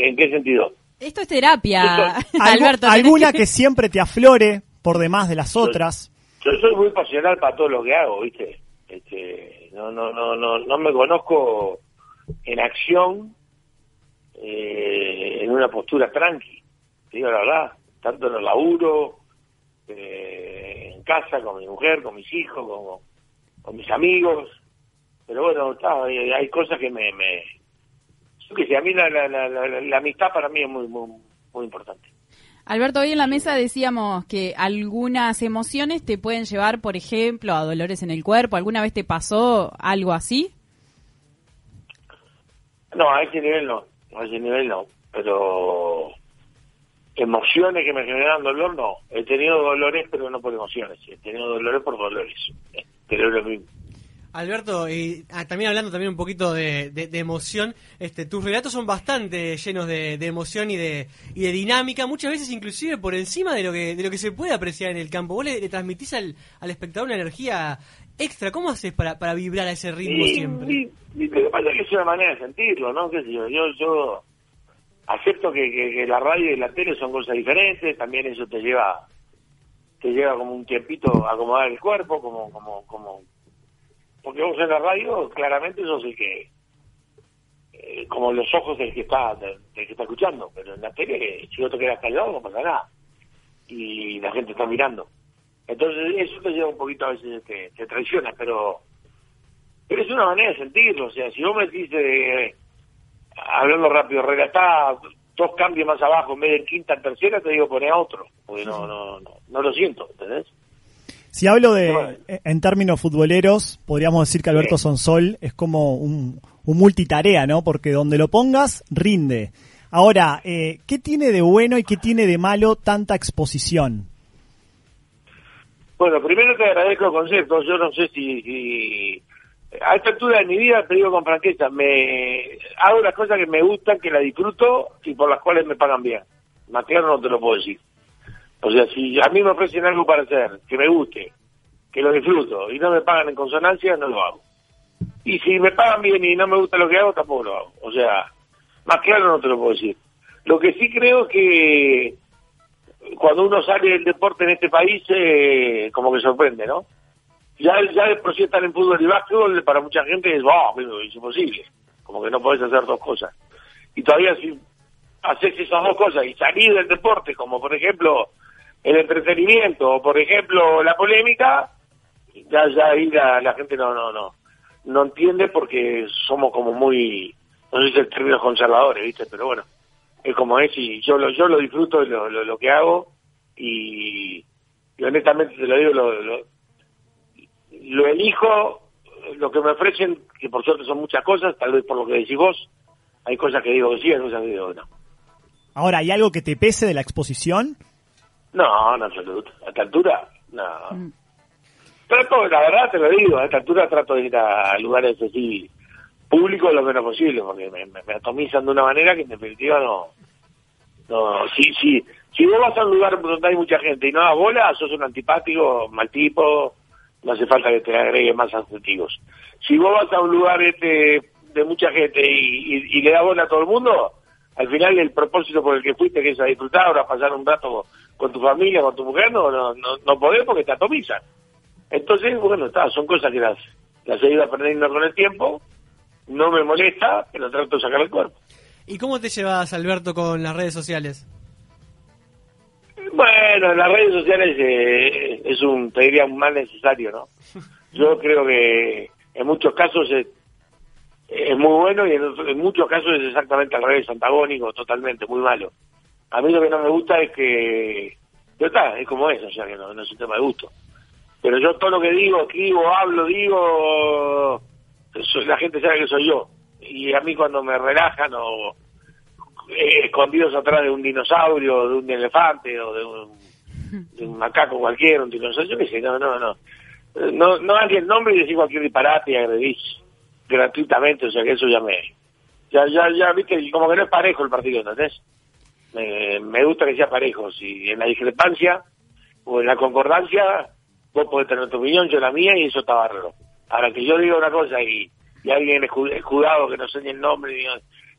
¿En qué sentido? Esto es terapia, Alberto. ¿Alguna que- que siempre te aflore por demás de las otras? Yo soy muy pasional para todo lo que hago, ¿viste? Este, no, no, no, no, no me conozco en acción, eh, en una postura tranqui. Digo la verdad, tanto en el laburo, eh, en casa, con mi mujer, con mis hijos, con, con mis amigos. Pero bueno, hay, hay cosas que me... me yo qué sé, a mí la, la, la, la- la amistad para mí es muy, muy, muy importante. Alberto, hoy en la mesa decíamos que algunas emociones te pueden llevar, por ejemplo, a dolores en el cuerpo. ¿Alguna vez te pasó algo así? No, a ese nivel no, a ese nivel no, pero emociones que me generan dolor no. He tenido dolores, pero no por emociones, he tenido dolores por dolores, pero es lo mismo. Alberto, y ah, también hablando también un poquito de, de- de emoción, este, tus relatos son bastante llenos de, de emoción y de, y de dinámica, muchas veces inclusive por encima de lo que, de lo que se puede apreciar en el campo. Vos le, le transmitís al, al espectador una energía extra. ¿Cómo haces para, para vibrar a ese ritmo Y- siempre? y- y lo que pasa es que es una manera de sentirlo, ¿no? ¿Qué sé yo? Yo, yo acepto que, que- que la radio y la tele son cosas diferentes, también eso te lleva te lleva como un tiempito a acomodar el cuerpo, como como como porque vos en la radio claramente sos el que, eh, como los ojos del que está del, que está escuchando, pero en la tele, si vos te quedas callado no pasa nada. Y la gente está mirando. Entonces eso te lleva un poquito a veces, te, te traiciona, pero pero es una manera de sentirlo. O sea, si vos me decís, eh, hablando rápido, relatá dos cambios más abajo en vez de quinta en tercera, te digo poné a otro, porque no, no, no, no lo siento, ¿entendés? Si hablo de, en términos futboleros, podríamos decir que Alberto Sonsol es como un, un multitarea, ¿no? Porque donde lo pongas, rinde. Ahora, eh, ¿qué tiene de bueno y qué tiene de malo tanta exposición? Bueno, primero te agradezco el concepto. Yo no sé si, si- a esta altura de mi vida, te digo con franqueza, me hago las cosas que me gustan, que las disfruto y por las cuales me pagan bien. Más claro no te lo puedo decir. O sea, si a mí me ofrecen algo para hacer, que me guste, que lo disfruto y no me pagan en consonancia, no lo hago. Y si me pagan bien y no me gusta lo que hago, tampoco lo hago. O sea, más claro no te lo puedo decir. Lo que sí creo que cuando uno sale del deporte en este país, eh, como que sorprende, ¿no? Ya, ya de por sí en fútbol y básquetbol, para mucha gente es, wow, pero es imposible. Como que no podés hacer dos cosas. Y todavía si haces esas dos cosas y salir del deporte, como por ejemplo el entretenimiento o por ejemplo la polémica, ya, ya ahí la, la gente no, no, no, no entiende porque somos como muy, no sé si el término conservadores, ¿viste? Pero bueno, es como es y yo lo, yo lo disfruto lo, lo, que hago y, honestamente te lo digo, lo, lo, lo elijo, lo que me ofrecen, que por suerte son muchas cosas, tal vez por lo que decís vos, hay cosas que digo que sí, hay cosas que digo no. Ahora, ¿hay algo que te pese de la exposición? No, en absoluto. A esta altura, no. Trato, la verdad te lo digo, a esta altura trato de ir a lugares así públicos lo menos posible, porque me, me- me atomizan de una manera que en definitiva no... no si, si, si vos vas a un lugar donde hay mucha gente y no das bola, sos un antipático, mal tipo, no hace falta que te agregue más adjetivos. Si vos vas a un lugar este de mucha gente y, y- y le das bola a todo el mundo, al final el propósito por el que fuiste, que es a disfrutar o a pasar un rato con tu familia, con tu mujer, no, no, no, no podés porque te atomizan. Entonces, bueno, está, son cosas que las, las he ido aprendiendo con el tiempo, no me molesta, pero trato de sacar el cuerpo. ¿Y cómo te llevas, Alberto, con las redes sociales? Bueno, las redes sociales eh, es un, te diría, un mal necesario, ¿no? Yo creo que en muchos casos es, es muy bueno y en, en muchos casos es exactamente al revés, antagónico, totalmente, muy malo. A mí lo que no me gusta es que, yo está, es como es, o sea que no, no es un tema de gusto. Pero yo todo lo que digo, escribo, hablo, digo, la gente sabe que soy yo. Y a mí cuando me relajan o eh, escondidos atrás de un dinosaurio, de un elefante o de un, macaco cualquiera, un dinosaurio, yo qué sé, no, no, no. No, no ni el nombre y decís cualquier disparate y agredís gratuitamente, o sea que eso ya me... Ya, ya, ya, viste, como que no es parejo el partido, ¿entendés? Me, me gusta que sea parejo, si en la discrepancia o en la concordancia, vos podés tener tu opinión, yo la mía y eso está bárbaro. Ahora que yo diga una cosa y, y alguien escu- escudado que no sé ni el nombre,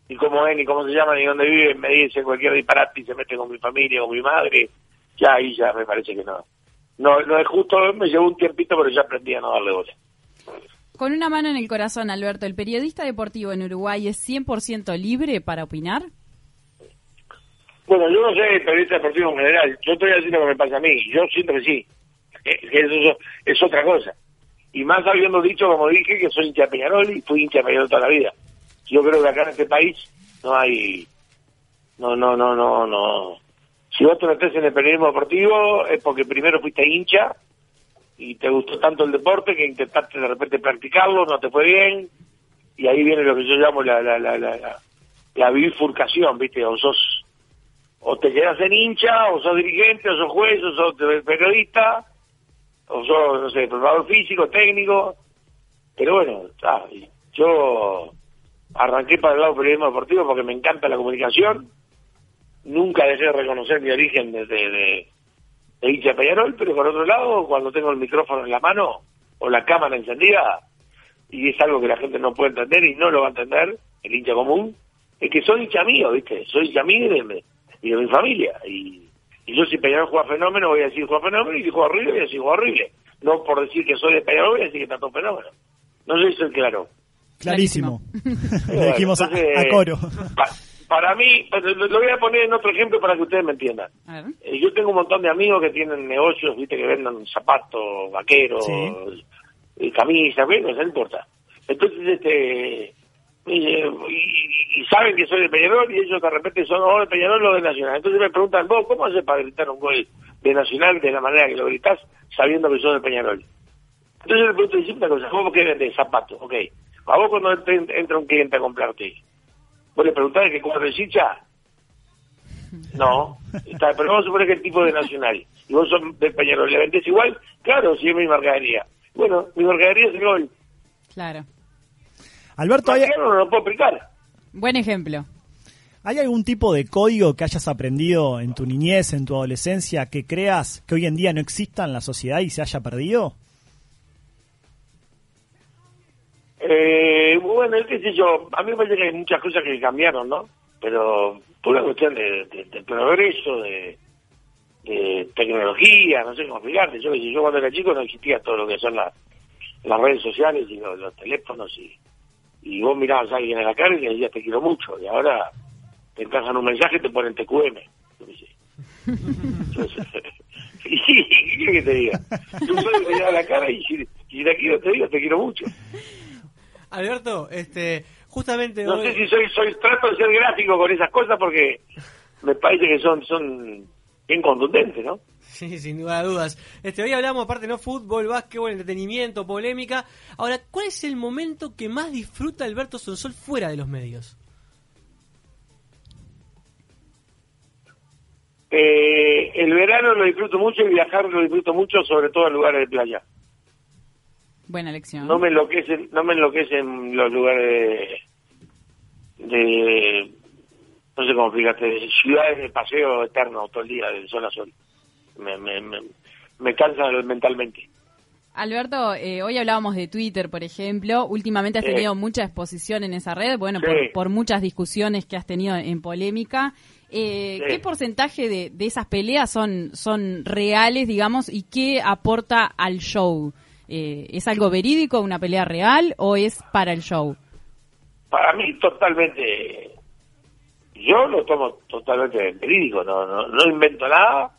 ni, cómo es, ni cómo se llama, ni dónde vive, me dice cualquier disparate y se mete con mi familia, con mi madre, ya ahí ya me parece que no. No, no es justo, me llevó un tiempito, pero ya aprendí a no darle bola. Con una mano en el corazón, Alberto, ¿el periodista deportivo en Uruguay es 100% libre para opinar? Bueno, yo no sé periodista deportivo en general, yo estoy haciendo lo que me pasa a mí, yo siento que sí, eso es otra cosa. Y más habiendo dicho, como dije, que soy hincha de Peñarol y fui hincha de Peñarol toda la vida. Yo creo que acá en este país no hay... No, no, no, no, no. Si vos te metés en el periodismo deportivo es porque primero fuiste hincha y te gustó tanto el deporte que intentaste de repente practicarlo, no te fue bien, y ahí viene lo que yo llamo la, la, la, la, la, la bifurcación, ¿viste? O sos o te quedas en hincha, o sos dirigente, o sos juez, o sos periodista, o sos, no sé, preparador físico, técnico. Pero bueno, está, yo arranqué para el lado del periodismo deportivo porque me encanta la comunicación. Nunca dejé de reconocer mi origen de, de, de, de hincha Peñarol, pero por otro lado, cuando tengo el micrófono en la mano o la cámara encendida, y es algo que la gente no puede entender y no lo va a entender, el hincha común, es que soy hincha mío, ¿viste? Soy hincha mío y de, y de mi familia. Y, y yo si Peñarol juega fenómeno voy a decir juega fenómeno y si juega horrible voy a decir juega horrible. No por decir que soy de Peñarol voy a decir que está todo fenómeno. No sé si soy claro. Clarísimo. Lo dijimos a, entonces, a coro. pa- para mí, lo, lo voy a poner en otro ejemplo para que ustedes me entiendan. Eh, yo tengo un montón de amigos que tienen negocios, viste, que venden zapatos, vaqueros, y camisas, bueno, no importa. Entonces, este, y, y- saben que soy de Peñarol y ellos de repente son oh, de Peñarol o de Nacional. Entonces me preguntan, vos, ¿cómo haces para gritar un gol de Nacional de la manera que lo gritas sabiendo que sos de Peñarol? Entonces le pregunto, decime una cosa, ¿cómo que vendes zapatos? Ok, a vos cuando ent- entra un cliente a comprarte, ¿vos le preguntás qué cuadro es hincha? No, está, pero vamos a suponer que el tipo de Nacional y vos sos de Peñarol, ¿le vendés igual? Claro, si es mi mercadería. Bueno, mi mercadería es el gol. Claro. Alberto, ¿hay, no lo puedo explicar. Buen ejemplo. ¿hay algún tipo de código que hayas aprendido en tu niñez, en tu adolescencia, que creas que hoy en día no exista en la sociedad y se haya perdido? Eh, bueno, qué sé yo, a mí me parece que hay muchas cosas que cambiaron, ¿no? Pero por una cuestión de, de- de progreso, de, de tecnología, no sé cómo explicarte. Yo, qué sé, yo cuando era chico no existía todo lo que son las las redes sociales y los, los teléfonos y, y vos mirabas a alguien en la cara y le decías te quiero mucho y ahora te encajan un mensaje y te ponen TQM. Yo. Entonces, y, ¿qué quieres que te diga? Tú solo te a la cara y si, si te quiero te digo te quiero mucho. Alberto, este, justamente No hoy- sé si soy, soy trato de ser gráfico con esas cosas porque me parece que son son bien contundentes, ¿no? Sí, sin duda de dudas. Este, hoy hablamos aparte no fútbol, básquetbol, entretenimiento, polémica. Ahora, ¿cuál es el momento que más disfruta Alberto Sonsol fuera de los medios? Eh, el verano lo disfruto mucho y viajar lo disfruto mucho, sobre todo en lugares de playa. Buena elección. No me enloquecen, no me enloquecen los lugares de, de- no sé cómo explicarte, de ciudades de paseo eterno todo el día, de sol a sol. Me, me, me, me cansan mentalmente. Alberto, eh, hoy hablábamos de Twitter, por ejemplo. Últimamente has tenido mucha exposición en esa red, bueno, Sí. por, por muchas discusiones que has tenido en polémica. Eh, Sí. ¿Qué porcentaje de, de esas peleas son, son reales, digamos, y qué aporta al show? Eh, ¿Es algo verídico, una pelea real, o es para el show? Para mí totalmente, yo lo tomo totalmente verídico, no, no, no invento nada.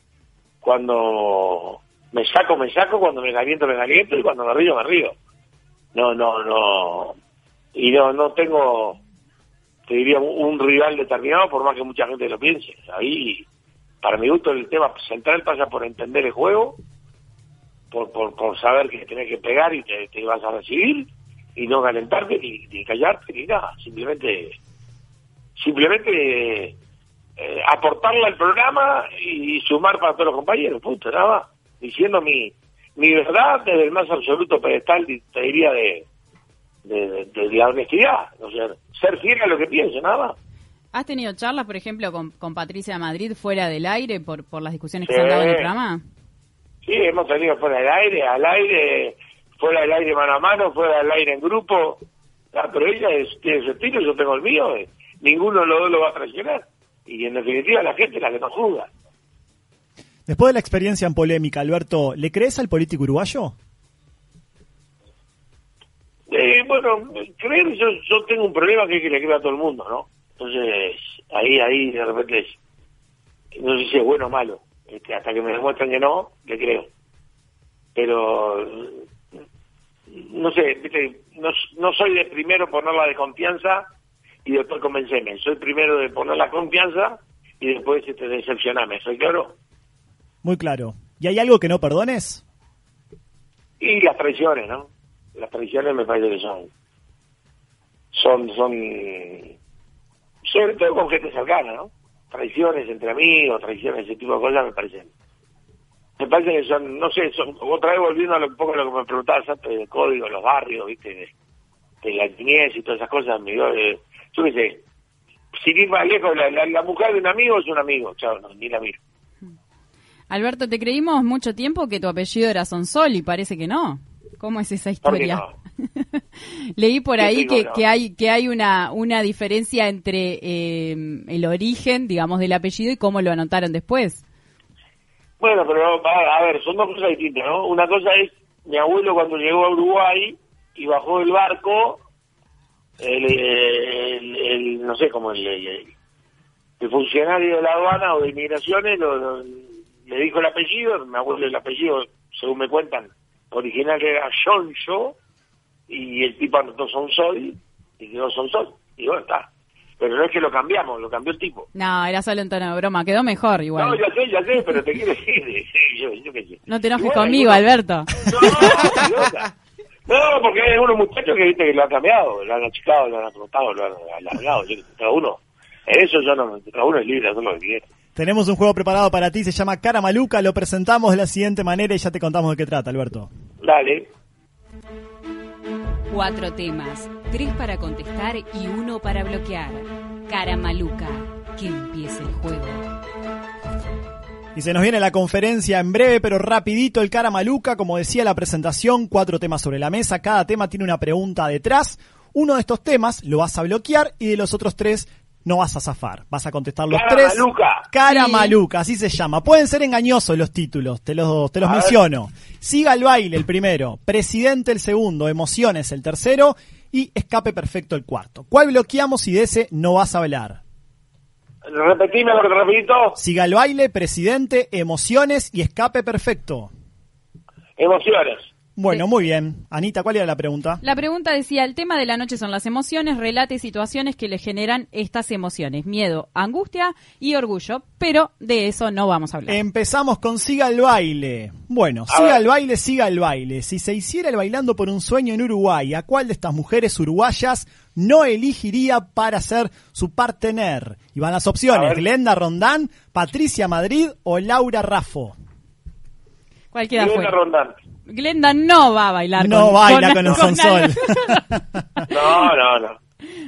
Cuando me saco, me saco, cuando me caliento, me caliento y cuando me río, me río. No, no, no. Y no, no tengo, te diría, un, rival determinado por más que mucha gente lo piense. Ahí, para mi gusto, el tema central pasa por entender el juego, por, por, por saber que tenés que pegar y te, te vas a recibir y no calentarte ni callarte ni nada. Simplemente, simplemente eh, aportarle al programa y sumar para todos los compañeros, punto, nada más. Diciendo mi, mi verdad desde el más absoluto pedestal, te diría, de, de, de- de la honestidad. O sea, ser fiel a lo que pienso, nada más. ¿Has tenido charlas, por ejemplo, con, con Patricia Madrid fuera del aire por, por las discusiones que se han dado en el programa? Sí, hemos salido fuera del aire, al aire, fuera del aire mano a mano, fuera del aire en grupo. Ah, pero ella es- tiene su estilo, yo tengo el mío. eh. Ninguno de los dos lo va a traicionar. Y en definitiva la gente es la que nos juzga. Después de la experiencia en polémica, Alberto, ¿le crees al político uruguayo? Eh, bueno, creer, yo, yo tengo un problema que es que le creo a todo el mundo, ¿no? Entonces, ahí, ahí de repente, es- no sé si es bueno o malo. Este, hasta que me demuestran que no, le creo. Pero, no sé, viste, no, no soy de primero poner la desconfianza y después convencerme. Soy primero de poner la confianza y después este, decepcionarme. ¿Soy claro? Muy claro. ¿Y hay algo que no perdones? Y las traiciones, ¿no? Las traiciones me parece que son, son, son, sobre todo con gente cercana, ¿no? Traiciones entre amigos, traiciones, ese tipo de cosas me parecen, me parece que son, no sé, son, otra vez volviendo a lo, un poco a lo que me preguntabas antes del código, los barrios, viste, de, de la niñez y todas esas cosas, amigo, eh, yo qué sé, sin ir más lejos, la, la, la mujer de un amigo es un amigo, chao, no, ni la miro. Alberto, te creímos mucho tiempo que tu apellido era Sonsol y parece que no. ¿Cómo es esa ¿Por qué historia? no? Leí por ¿Qué ahí que, no? que hay que hay una una diferencia entre eh, el origen, digamos, del apellido y cómo lo anotaron después. Bueno, pero a ver, son dos cosas distintas, ¿no? Una cosa es mi abuelo cuando llegó a Uruguay, y bajó del barco el, el- el- no sé cómo el, funcionario de la aduana o de inmigraciones lo- lo- le dijo el apellido, me acuerdo el apellido, según me cuentan, original era John Shaw, y el tipo anotó Sonsoy, y quedó Sonsoy, y bueno, está. Pero no es que lo cambiamos, lo cambió el tipo. No, era solo en tono de broma. Quedó mejor igual. No, ya sé, ya sé, pero te quiero decir, yo, yo qué sé. No te enojes bueno, conmigo, Alberto. idiota. No, porque hay algunos muchachos que viste que lo han cambiado, lo han achicado, lo han acortado, lo han alargado, yo cada uno. En eso yo no, cada uno es libre hacer lo que quiere. Tenemos un juego preparado para ti, se llama Cara Maluca, lo presentamos de la siguiente manera y ya te contamos de qué trata, Alberto. Dale. Cuatro temas, tres para contestar y uno para bloquear. Cara maluca, que empiece el juego. Y se nos viene la conferencia en breve, pero rapidito el cara maluca, como decía la presentación, cuatro temas sobre la mesa, cada tema tiene una pregunta detrás. Uno de estos temas lo vas a bloquear y de los otros tres no vas a zafar. Vas a contestar los Cara tres. maluca. Cara Sí. maluca, así se llama. Pueden ser engañosos los títulos, te los, te los A ver. menciono. Siga el baile el primero, presidente el segundo, emociones el tercero y escape perfecto el cuarto. ¿Cuál bloqueamos y de ese no vas a hablar? Repetime lo que te repito. Siga el baile, presidente, emociones y escape perfecto. Emociones. Bueno, muy bien. Anita, ¿cuál era la pregunta? La pregunta decía, el tema de la noche son las emociones, relate situaciones que le generan estas emociones, miedo, angustia y orgullo, pero de eso no vamos a hablar. Empezamos con Siga el baile. Bueno, A siga ver. el baile, siga el baile. Si se hiciera el bailando por un sueño en Uruguay, ¿a cuál de estas mujeres uruguayas no elegiría para ser su partener? Y van las opciones. Glenda Rondán, Patricia Madrid o Laura Raffo. Cualquiera Glenda fue. Rondán. Glenda no va a bailar No con, baila con el Sonsol. No, no, no.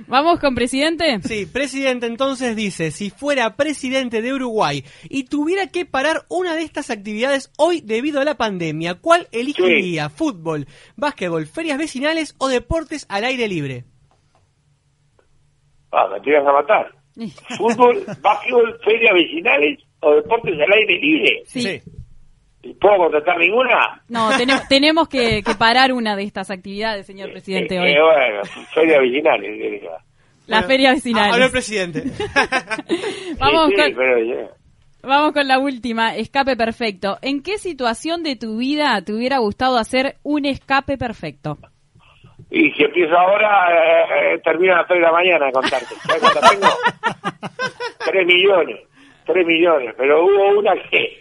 Vamos con presidente. Sí, presidente entonces dice, si fuera presidente de Uruguay y tuviera que parar una de estas actividades hoy debido a la pandemia, ¿cuál elegiría? ¿Fútbol, básquetbol, ferias vecinales o deportes al aire libre? Ah, me tiras a matar. Fútbol, básquetbol, ferias vecinales o deportes al aire libre. Sí. ¿Puedo contestar ninguna? No, tenemos, tenemos que, que parar una de estas actividades, señor presidente, hoy. Eh, bueno, ferias vecinales. La feria vecinal. El presidente. Vamos Sí, sí, con- pero, eh, Vamos con la última, escape perfecto. ¿En qué situación de tu vida te hubiera gustado hacer un escape perfecto? Y si empiezo ahora, eh, eh, termino a las 3 de la mañana de contarte. ¿Sabes cuánto tengo? 3 millones. 3 millones. Pero hubo una que...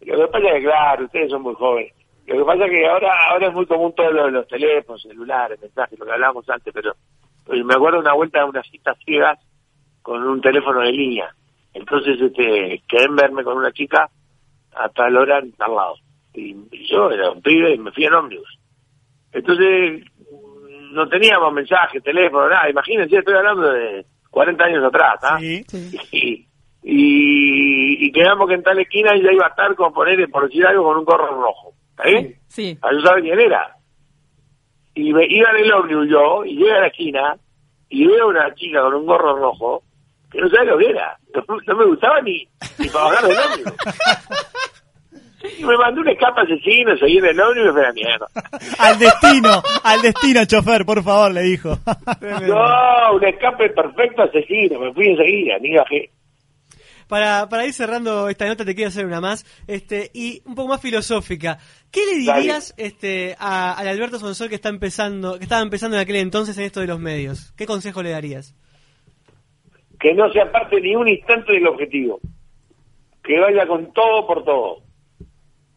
Lo que pasa es que, claro, ustedes son muy jóvenes. Lo que pasa es que ahora ahora es muy común todos los, los teléfonos, celulares, mensajes, lo que hablábamos antes, pero, pero me acuerdo una vuelta de unas citas ciegas con un teléfono de línea. Entonces, este, quedé en verme con una chica a tal hora al lado. Y, y yo era un pibe y me fui en ómnibus. Entonces, no teníamos mensaje, teléfono, nada. Imagínense, estoy hablando de 40 años atrás, ¿ah? Y, y, y quedamos que en tal esquina ella iba a estar con poner, por decir algo, con un gorro rojo. ¿Está bien? Sí. Ah, yo sabía quién era. Y me iba en el ómnibus yo, y llego a la esquina, y veo a una chica con un gorro rojo, que no sabe lo que era. No, no me gustaba ni, ni para bajar del ómnibus. Y me mandó un escape asesino, seguí en el ómnibus y me fue a la mierda. Al destino, al destino, chofer, por favor, le dijo. No, un escape perfecto asesino, me fui enseguida, ni bajé. Para, para ir cerrando esta nota te quiero hacer una más, este, y un poco más filosófica. ¿Qué le dirías este, a, al Alberto Sonsol que está empezando, que estaba empezando en aquel entonces en esto de los medios? ¿Qué consejo le darías? que no se aparte ni un instante del objetivo, que vaya con todo por todo,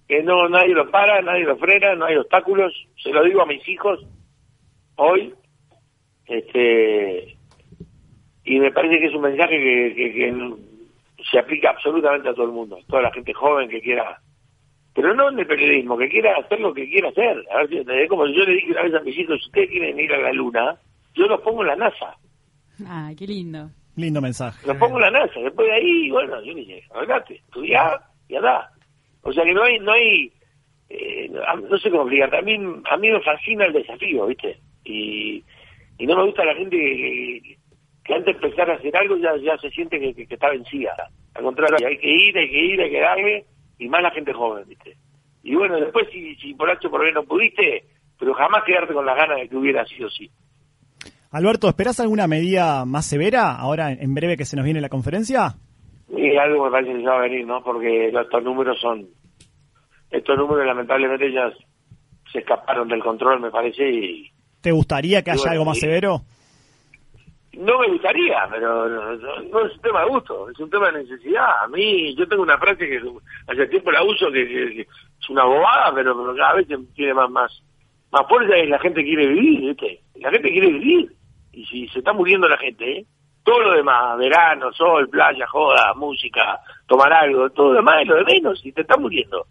que no nadie lo para, nadie lo frena, no hay obstáculos, se lo digo a mis hijos hoy, este y me parece que es un mensaje que, que- que se aplica absolutamente a todo el mundo, toda la gente joven que quiera, pero no en el periodismo, que quiera hacer lo que quiera hacer, a ver si como yo le dije una vez a mis hijos, si ustedes quieren ir a la luna, yo los pongo en la NASA. Ay, qué lindo. Lindo mensaje. Lo pongo en la NASA, después de ahí, bueno, yo dije, adelante, estudiar y andá. O sea que no hay, no hay, eh, no sé cómo explicarte, a mí, a mí me fascina el desafío, ¿viste? Y, y no me gusta la gente que, que antes de empezar a hacer algo ya, ya se siente que, que- que está vencida. Al contrario, hay que ir, hay que ir, hay que darle, y más la gente joven, ¿viste? Y bueno, después si, si por H por B no pudiste, pero jamás quedarte con las ganas de que hubiera sido así. Alberto, ¿esperás alguna medida más severa ahora en breve que se nos viene la conferencia? Y algo me parece que ya va a venir, ¿no? Porque estos números son, estos números lamentablemente ya se escaparon del control, me parece, y ¿Te gustaría que haya bueno, algo más severo? no me gustaría, pero no, no- no es un tema de gusto, es un tema de necesidad. A mí, yo tengo una frase que hace tiempo la uso, que, que- que es una bobada, pero, pero cada vez tiene más, más, más fuerza y la gente quiere vivir, ¿viste? La gente quiere vivir. Y si se está muriendo la gente, ¿eh? todo lo demás, verano, sol, playa, joda, música, tomar algo, todo lo demás es lo de menos y te está muriendo.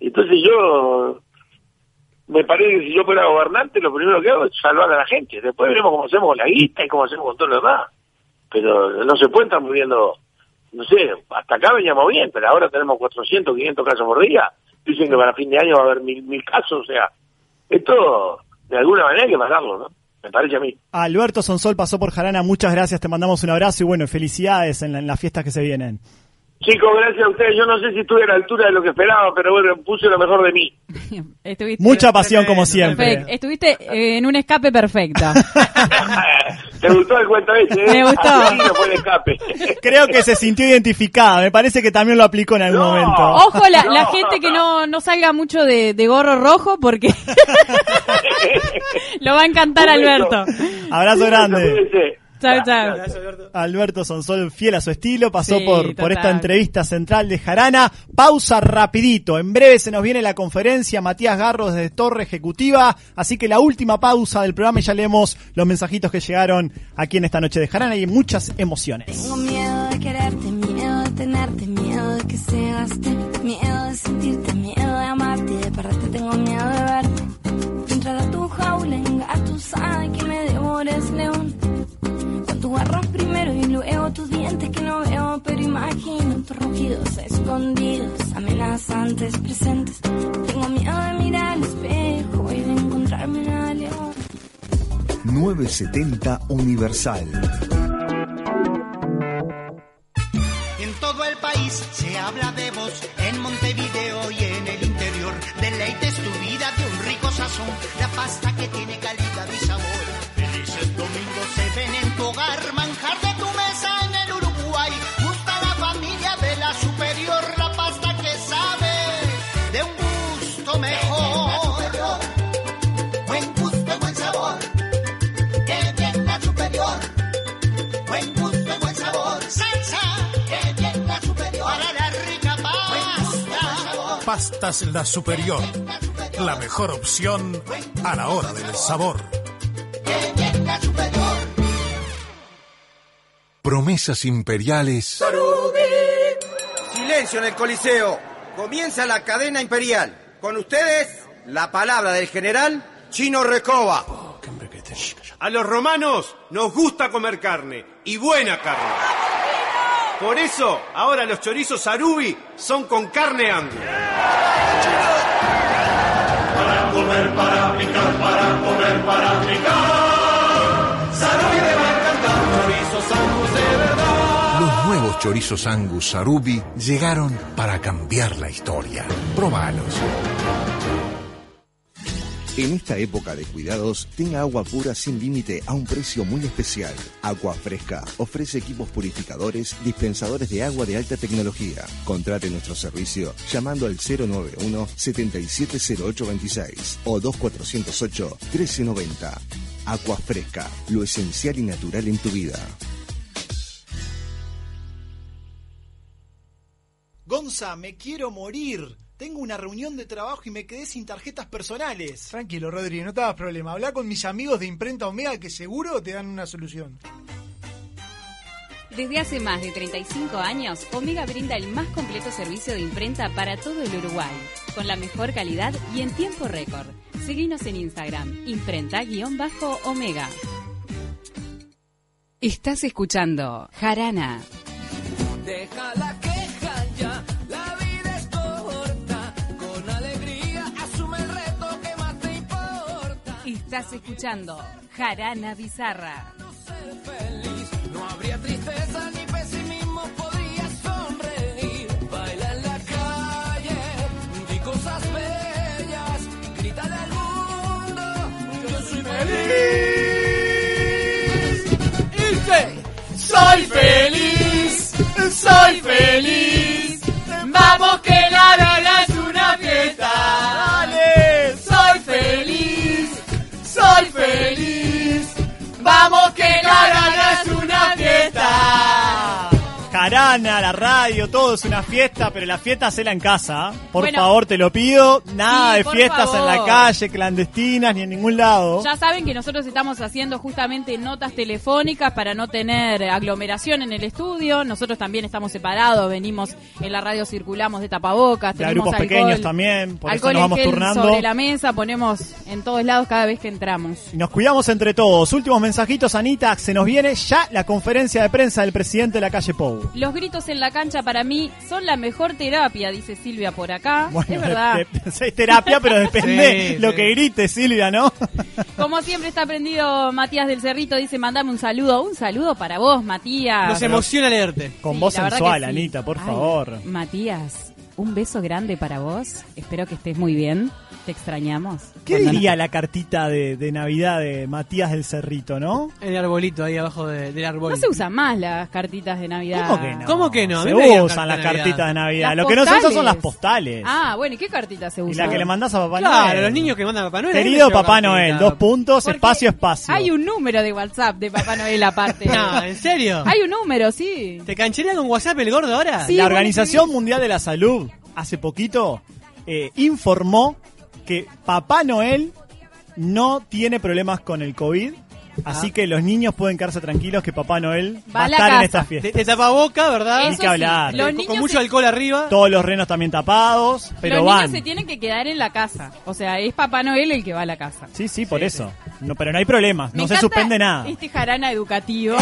Entonces yo, me parece que si yo fuera gobernante, lo primero que hago es salvar a la gente. Después veremos cómo hacemos con la guita y cómo hacemos con todo lo demás. Pero no se puede estar muriendo, no sé, hasta acá veníamos bien, pero ahora tenemos 400, 500 casos por día. Dicen que para fin de año va a haber mil, mil casos, o sea, esto de alguna manera hay que pararlo, ¿no? Me parece a mí. Alberto Sonsol pasó por Jarana, muchas gracias, te mandamos un abrazo y bueno, felicidades en, la- en las fiestas que se vienen. Chicos, gracias a ustedes. Yo no sé si estuve a la altura de lo que esperaba, pero bueno, puse lo mejor de mí. Estuviste, Mucha pasión como siempre. Perfecto. Estuviste eh, en un escape perfecto. ¿Te gustó el cuento ese? eh? Me gustó. Asesino fue el escape. Creo que se sintió identificada, me parece que también lo aplicó en algún momento. Ojo la, la gente que no, no salga mucho de, de gorro rojo porque lo va a encantar. Alberto. Abrazo grande. Chao, chao. Alberto Sonsol, fiel a su estilo, pasó Sí, por, por esta entrevista central de Jarana. Pausa rapidito. En breve se nos viene la conferencia Matías Garro desde Torre Ejecutiva. Así que la última pausa del programa y ya leemos los mensajitos que llegaron aquí en esta noche de Jarana y muchas emociones. Tengo miedo de quererte, miedo de tenerte, miedo de que se gaste, miedo de sentirte, miedo de amarte de. Tengo miedo de verte. Entrar a tu jaula, engatusada y que me devores león. Tu garra primero y luego tus dientes que no veo, pero imagino tus rugidos escondidos, amenazantes, presentes. Tengo miedo de mirar al espejo y de encontrarme en la león. 970 Universal. En todo el país se habla de vos, en Montevideo y en el interior. Deleites tu vida de un rico sazón, la pasta que tiene calidad en tu hogar, manjar de tu mesa en el Uruguay. Gusta la familia de la superior, la pasta que sabe de un gusto mejor. Buen gusto, buen sabor, que bien la superior. Buen gusto, buen sabor, salsa, que bien la superior. Para la rica pasta. Pastas La Superior. La mejor opción a la hora del sabor. Promesas imperiales Silencio en el Coliseo. Comienza la cadena imperial. Con ustedes, la palabra del general Chino Recoba. A los romanos nos gusta comer carne, y buena carne. Por eso, ahora los chorizos Arubi son con carne Angus. Para comer, para picar, para comer, para picar. Chorizos Angus Sarubi llegaron para cambiar la historia. Probalos. En esta época de cuidados, tenga agua pura sin límite a un precio muy especial. Agua Fresca ofrece equipos purificadores, dispensadores de agua de alta tecnología. Contrate nuestro servicio llamando al 091 770826 o 2408 1390. Agua Fresca, lo esencial y natural en tu vida. Gonza, me quiero morir. Tengo una reunión de trabajo y me quedé sin tarjetas personales. Tranquilo, Rodri, no te hagas problema. Habla con mis amigos de Imprenta Omega que seguro te dan una solución. Desde hace más de 35 años, Omega brinda el más completo servicio de imprenta para todo el Uruguay, con la mejor calidad y en tiempo récord. Seguinos en Instagram, imprenta-omega. Estás escuchando Jarana. Deja Estás escuchando Jarana Bizarra. No ser feliz, no habría tristeza ni pesimismo, podrías sonreír. Baila en la calle, di cosas bellas, grita al mundo, yo soy feliz. Irte, soy feliz, soy feliz. Soy feliz. Vamos que vida es una fiesta. Jarana, la radio, todo es una fiesta, pero la fiesta hacela en casa. ¿ah? Por Bueno. favor, te lo pido. Nada Sí, de fiestas en la calle, clandestinas, ni en ningún lado. Ya saben que nosotros estamos haciendo justamente notas telefónicas para no tener aglomeración en el estudio. Nosotros también estamos separados, venimos en la radio, circulamos de tapabocas, De grupos alcohol, pequeños también, por eso nos vamos turnando. sobre la mesa, ponemos en todos lados cada vez que entramos. Y nos cuidamos entre todos. Últimos mensajitos, Anita. Se nos viene ya la conferencia de prensa del presidente de la calle Pou. Los gritos en la cancha para mí son la mejor terapia, dice Silvia por acá. Bueno, es verdad. de- de- es terapia, pero depende Sí, lo sí. que grite Silvia, ¿no? Como siempre está prendido Matías del Cerrito, dice mandame un saludo. Un saludo para vos, Matías. Nos emociona leerte. Con Sí, voz sensual. Anita, por Ay, favor. Matías, un beso grande para vos. Espero que estés muy bien. Te extrañamos. ¿Qué Cuando- diría la cartita de, de Navidad de Matías del Cerrito, no? El arbolito ahí abajo de- del árbol. No se usan más las cartitas de Navidad. ¿Cómo que no? ¿Cómo que no? Se usan las cartitas de Navidad. Las Lo que no se usa son las postales. Ah, bueno, ¿y qué cartitas se y usan? la que le mandás a Papá Claro, Noel. los niños que mandan a Papá Noel. Querido Papá cartita. Noel, dos puntos, Porque espacio, espacio. Hay un número de WhatsApp de Papá Noel aparte. No, ¿en serio? Hay un número, sí. ¿Te cancherea con WhatsApp el gordo ahora? Sí, la Organización Mundial de la Salud hace poquito eh, informó que Papá Noel no tiene problemas con el COVID. Así Ah. que los niños pueden quedarse tranquilos que Papá Noel Va va, a estar en esta fiesta. de tapaboca, ¿verdad? Ni que hablar. los Con- niños con mucho se- alcohol arriba. Todos los renos también tapados, pero Los van. niños se tienen que quedar en la casa. O sea, es Papá Noel el que va a la casa. Sí, sí, por eso. No, pero no hay problemas, Me no se suspende nada. Este jarana educativo.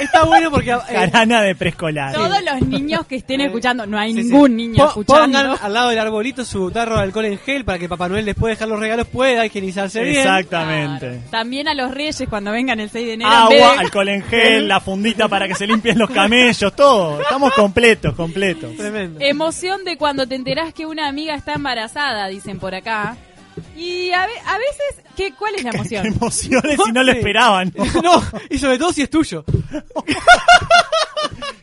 Está bueno porque... eh, Carana de preescolar. Todos los niños que estén escuchando, no hay Sí, sí. ningún niño Po- escuchando. Pongan al lado del arbolito su tarro de alcohol en gel para que Papá Noel después de dejar los regalos pueda higienizarse bien. Exactamente. También a los reyes cuando vengan el 6 de enero. Agua, de- alcohol en gel, la fundita para que se limpien los camellos, todo. Estamos completos, completos. Tremendo. Emoción de cuando te enterás que una amiga está embarazada, dicen por acá. Y a, ve- a veces, ¿qué, ¿cuál es la emoción? Emociones si no lo esperaban. ¿no? Y sobre todo si es tuyo.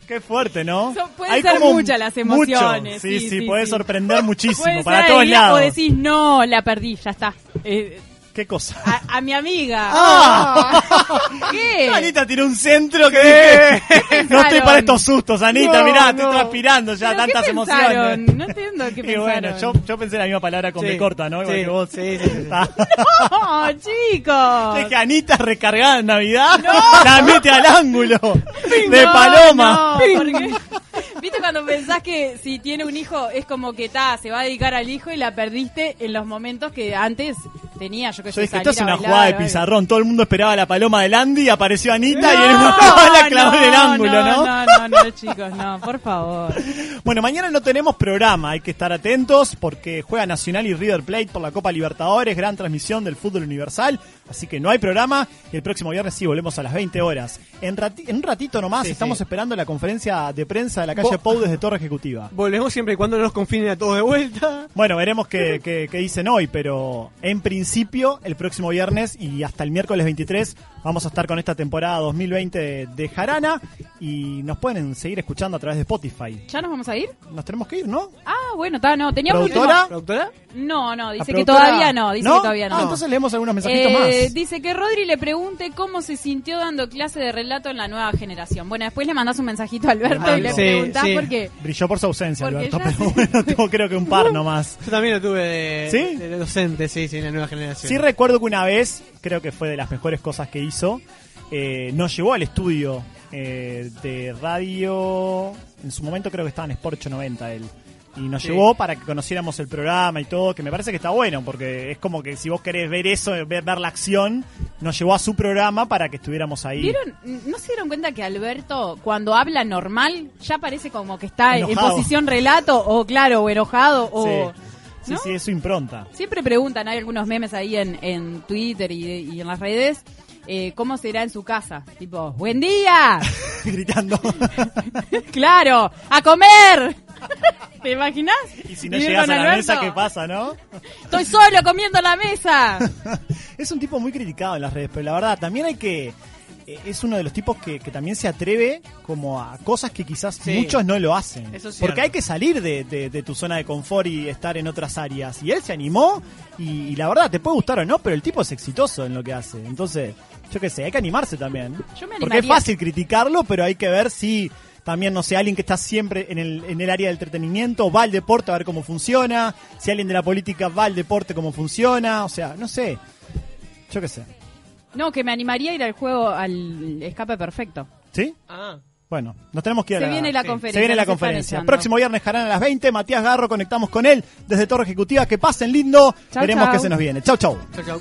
Qué fuerte, ¿no? Son- pueden ser como muchas las mucho. emociones, Sí, sí, sí, sí, puede sí. sorprender muchísimo, Puede para ser todos lados. O decís, no, la perdí, ya está. Eh, ¿Qué cosa? a, a mi amiga. Ah. ¿Qué? Anita tiró un centro que dije, no estoy para estos sustos, Anita, No, mirá, no. estoy transpirando ya ¿Pero tantas qué pensaron? emociones. No entiendo qué Y pensaron. bueno, yo, yo pensé la misma palabra con Sí, B corta, ¿no? Igual sí, que vos. sí, sí, sí, sí. ¡Oh, chicos! Dije, Anita recargada en Navidad, la mete al ángulo de No, paloma. no, porque- ¿Viste cuando pensás que si tiene un hijo es como que ta, se va a dedicar al hijo y la perdiste en los momentos que antes tenía? Yo que Yo sé, dije, esto es una bailar jugada de algo. pizarrón. Todo el mundo esperaba la paloma del Andy y apareció Anita y No, él no la clavó en el ángulo, ¿no? No, no, no, chicos, no, por favor. Bueno, mañana no tenemos programa, hay que estar atentos porque juega Nacional y River Plate por la Copa Libertadores, gran transmisión del fútbol universal, así que no hay programa y el próximo viernes sí volvemos a las 20 horas. En, rati- en un ratito nomás Sí, estamos sí. esperando la conferencia de prensa de la calle Bo- Pou desde Torre Ejecutiva. Volvemos siempre y cuando no nos confinen a todos de vuelta. Bueno, veremos qué, qué- qué dicen hoy, pero en principio el próximo viernes y hasta el miércoles 23 vamos a estar con esta temporada 2020 de, de Jarana y nos pueden seguir escuchando a través de Spotify. ¿Ya nos vamos a ir? Nos tenemos que ir, ¿no? Ah, bueno, está, no, teníamos ¿Productora? último- ¿Productora? No, no, dice ¿La que todavía no, dice que todavía no. Ah, entonces leemos algunos mensajitos Eh, más. Dice que Rodri le pregunte cómo se sintió dando clase de relato en la nueva generación. Bueno, después le mandás un mensajito a Alberto y le Sí, preguntás sí. porque Brilló por su ausencia, Porque Alberto, pero bueno, tengo creo que un par nomás. Yo también lo tuve de, ¿Sí? de docente, sí, sí, en la nueva generación. Sí recuerdo que una vez, creo que fue de las mejores cosas que hizo, eh, nos llevó al estudio eh, de radio, en su momento creo que estaba en Sport 890 él. Y nos Sí. llevó para que conociéramos el programa y todo, que me parece que está bueno, porque es como que si vos querés ver eso, ver, ver la acción, nos llevó a su programa para que estuviéramos ahí. ¿Vieron? ¿No se dieron cuenta que Alberto, cuando habla normal, ya parece como que está en posición relato, o claro, o enojado, o... Sí, sí, ¿no? sí, es su impronta. Siempre preguntan, hay algunos memes ahí en, en Twitter y, y en las redes, eh, ¿cómo será en su casa? Tipo, ¡buen día! Gritando. ¡Claro! ¡A comer! ¿Te imaginas? Y si no Vivir llegas a la Alberto. mesa, ¿qué pasa, no? ¡Estoy solo comiendo en la mesa! es un tipo muy criticado en las redes, pero la verdad, también hay que eh, es uno de los tipos que, que también se atreve como a cosas que quizás Sí. muchos no lo hacen. Eso es Porque hay que salir de, de- de tu zona de confort y estar en otras áreas. Y él se animó y, y la verdad, te puede gustar o no, pero el tipo es exitoso en lo que hace. Entonces, yo qué sé, hay que animarse también. Yo me Porque es fácil criticarlo, pero hay que ver si también, no sé, alguien que está siempre en el, en el área del entretenimiento va al deporte a ver cómo funciona. Si alguien de la política va al deporte, cómo funciona. O sea, no sé. Yo qué sé. No, que me animaría a ir al juego, al escape perfecto. ¿Sí? Ah. Bueno, nos tenemos que ir Se a la, viene la sí. conferencia, Se viene la conferencia. Próximo viernes, Jarán a las 20. Matías Garro, conectamos con él desde Torre Ejecutiva. Que pasen lindo. Chau, Veremos chau. qué se nos viene. Chau, chau. Chau, chau.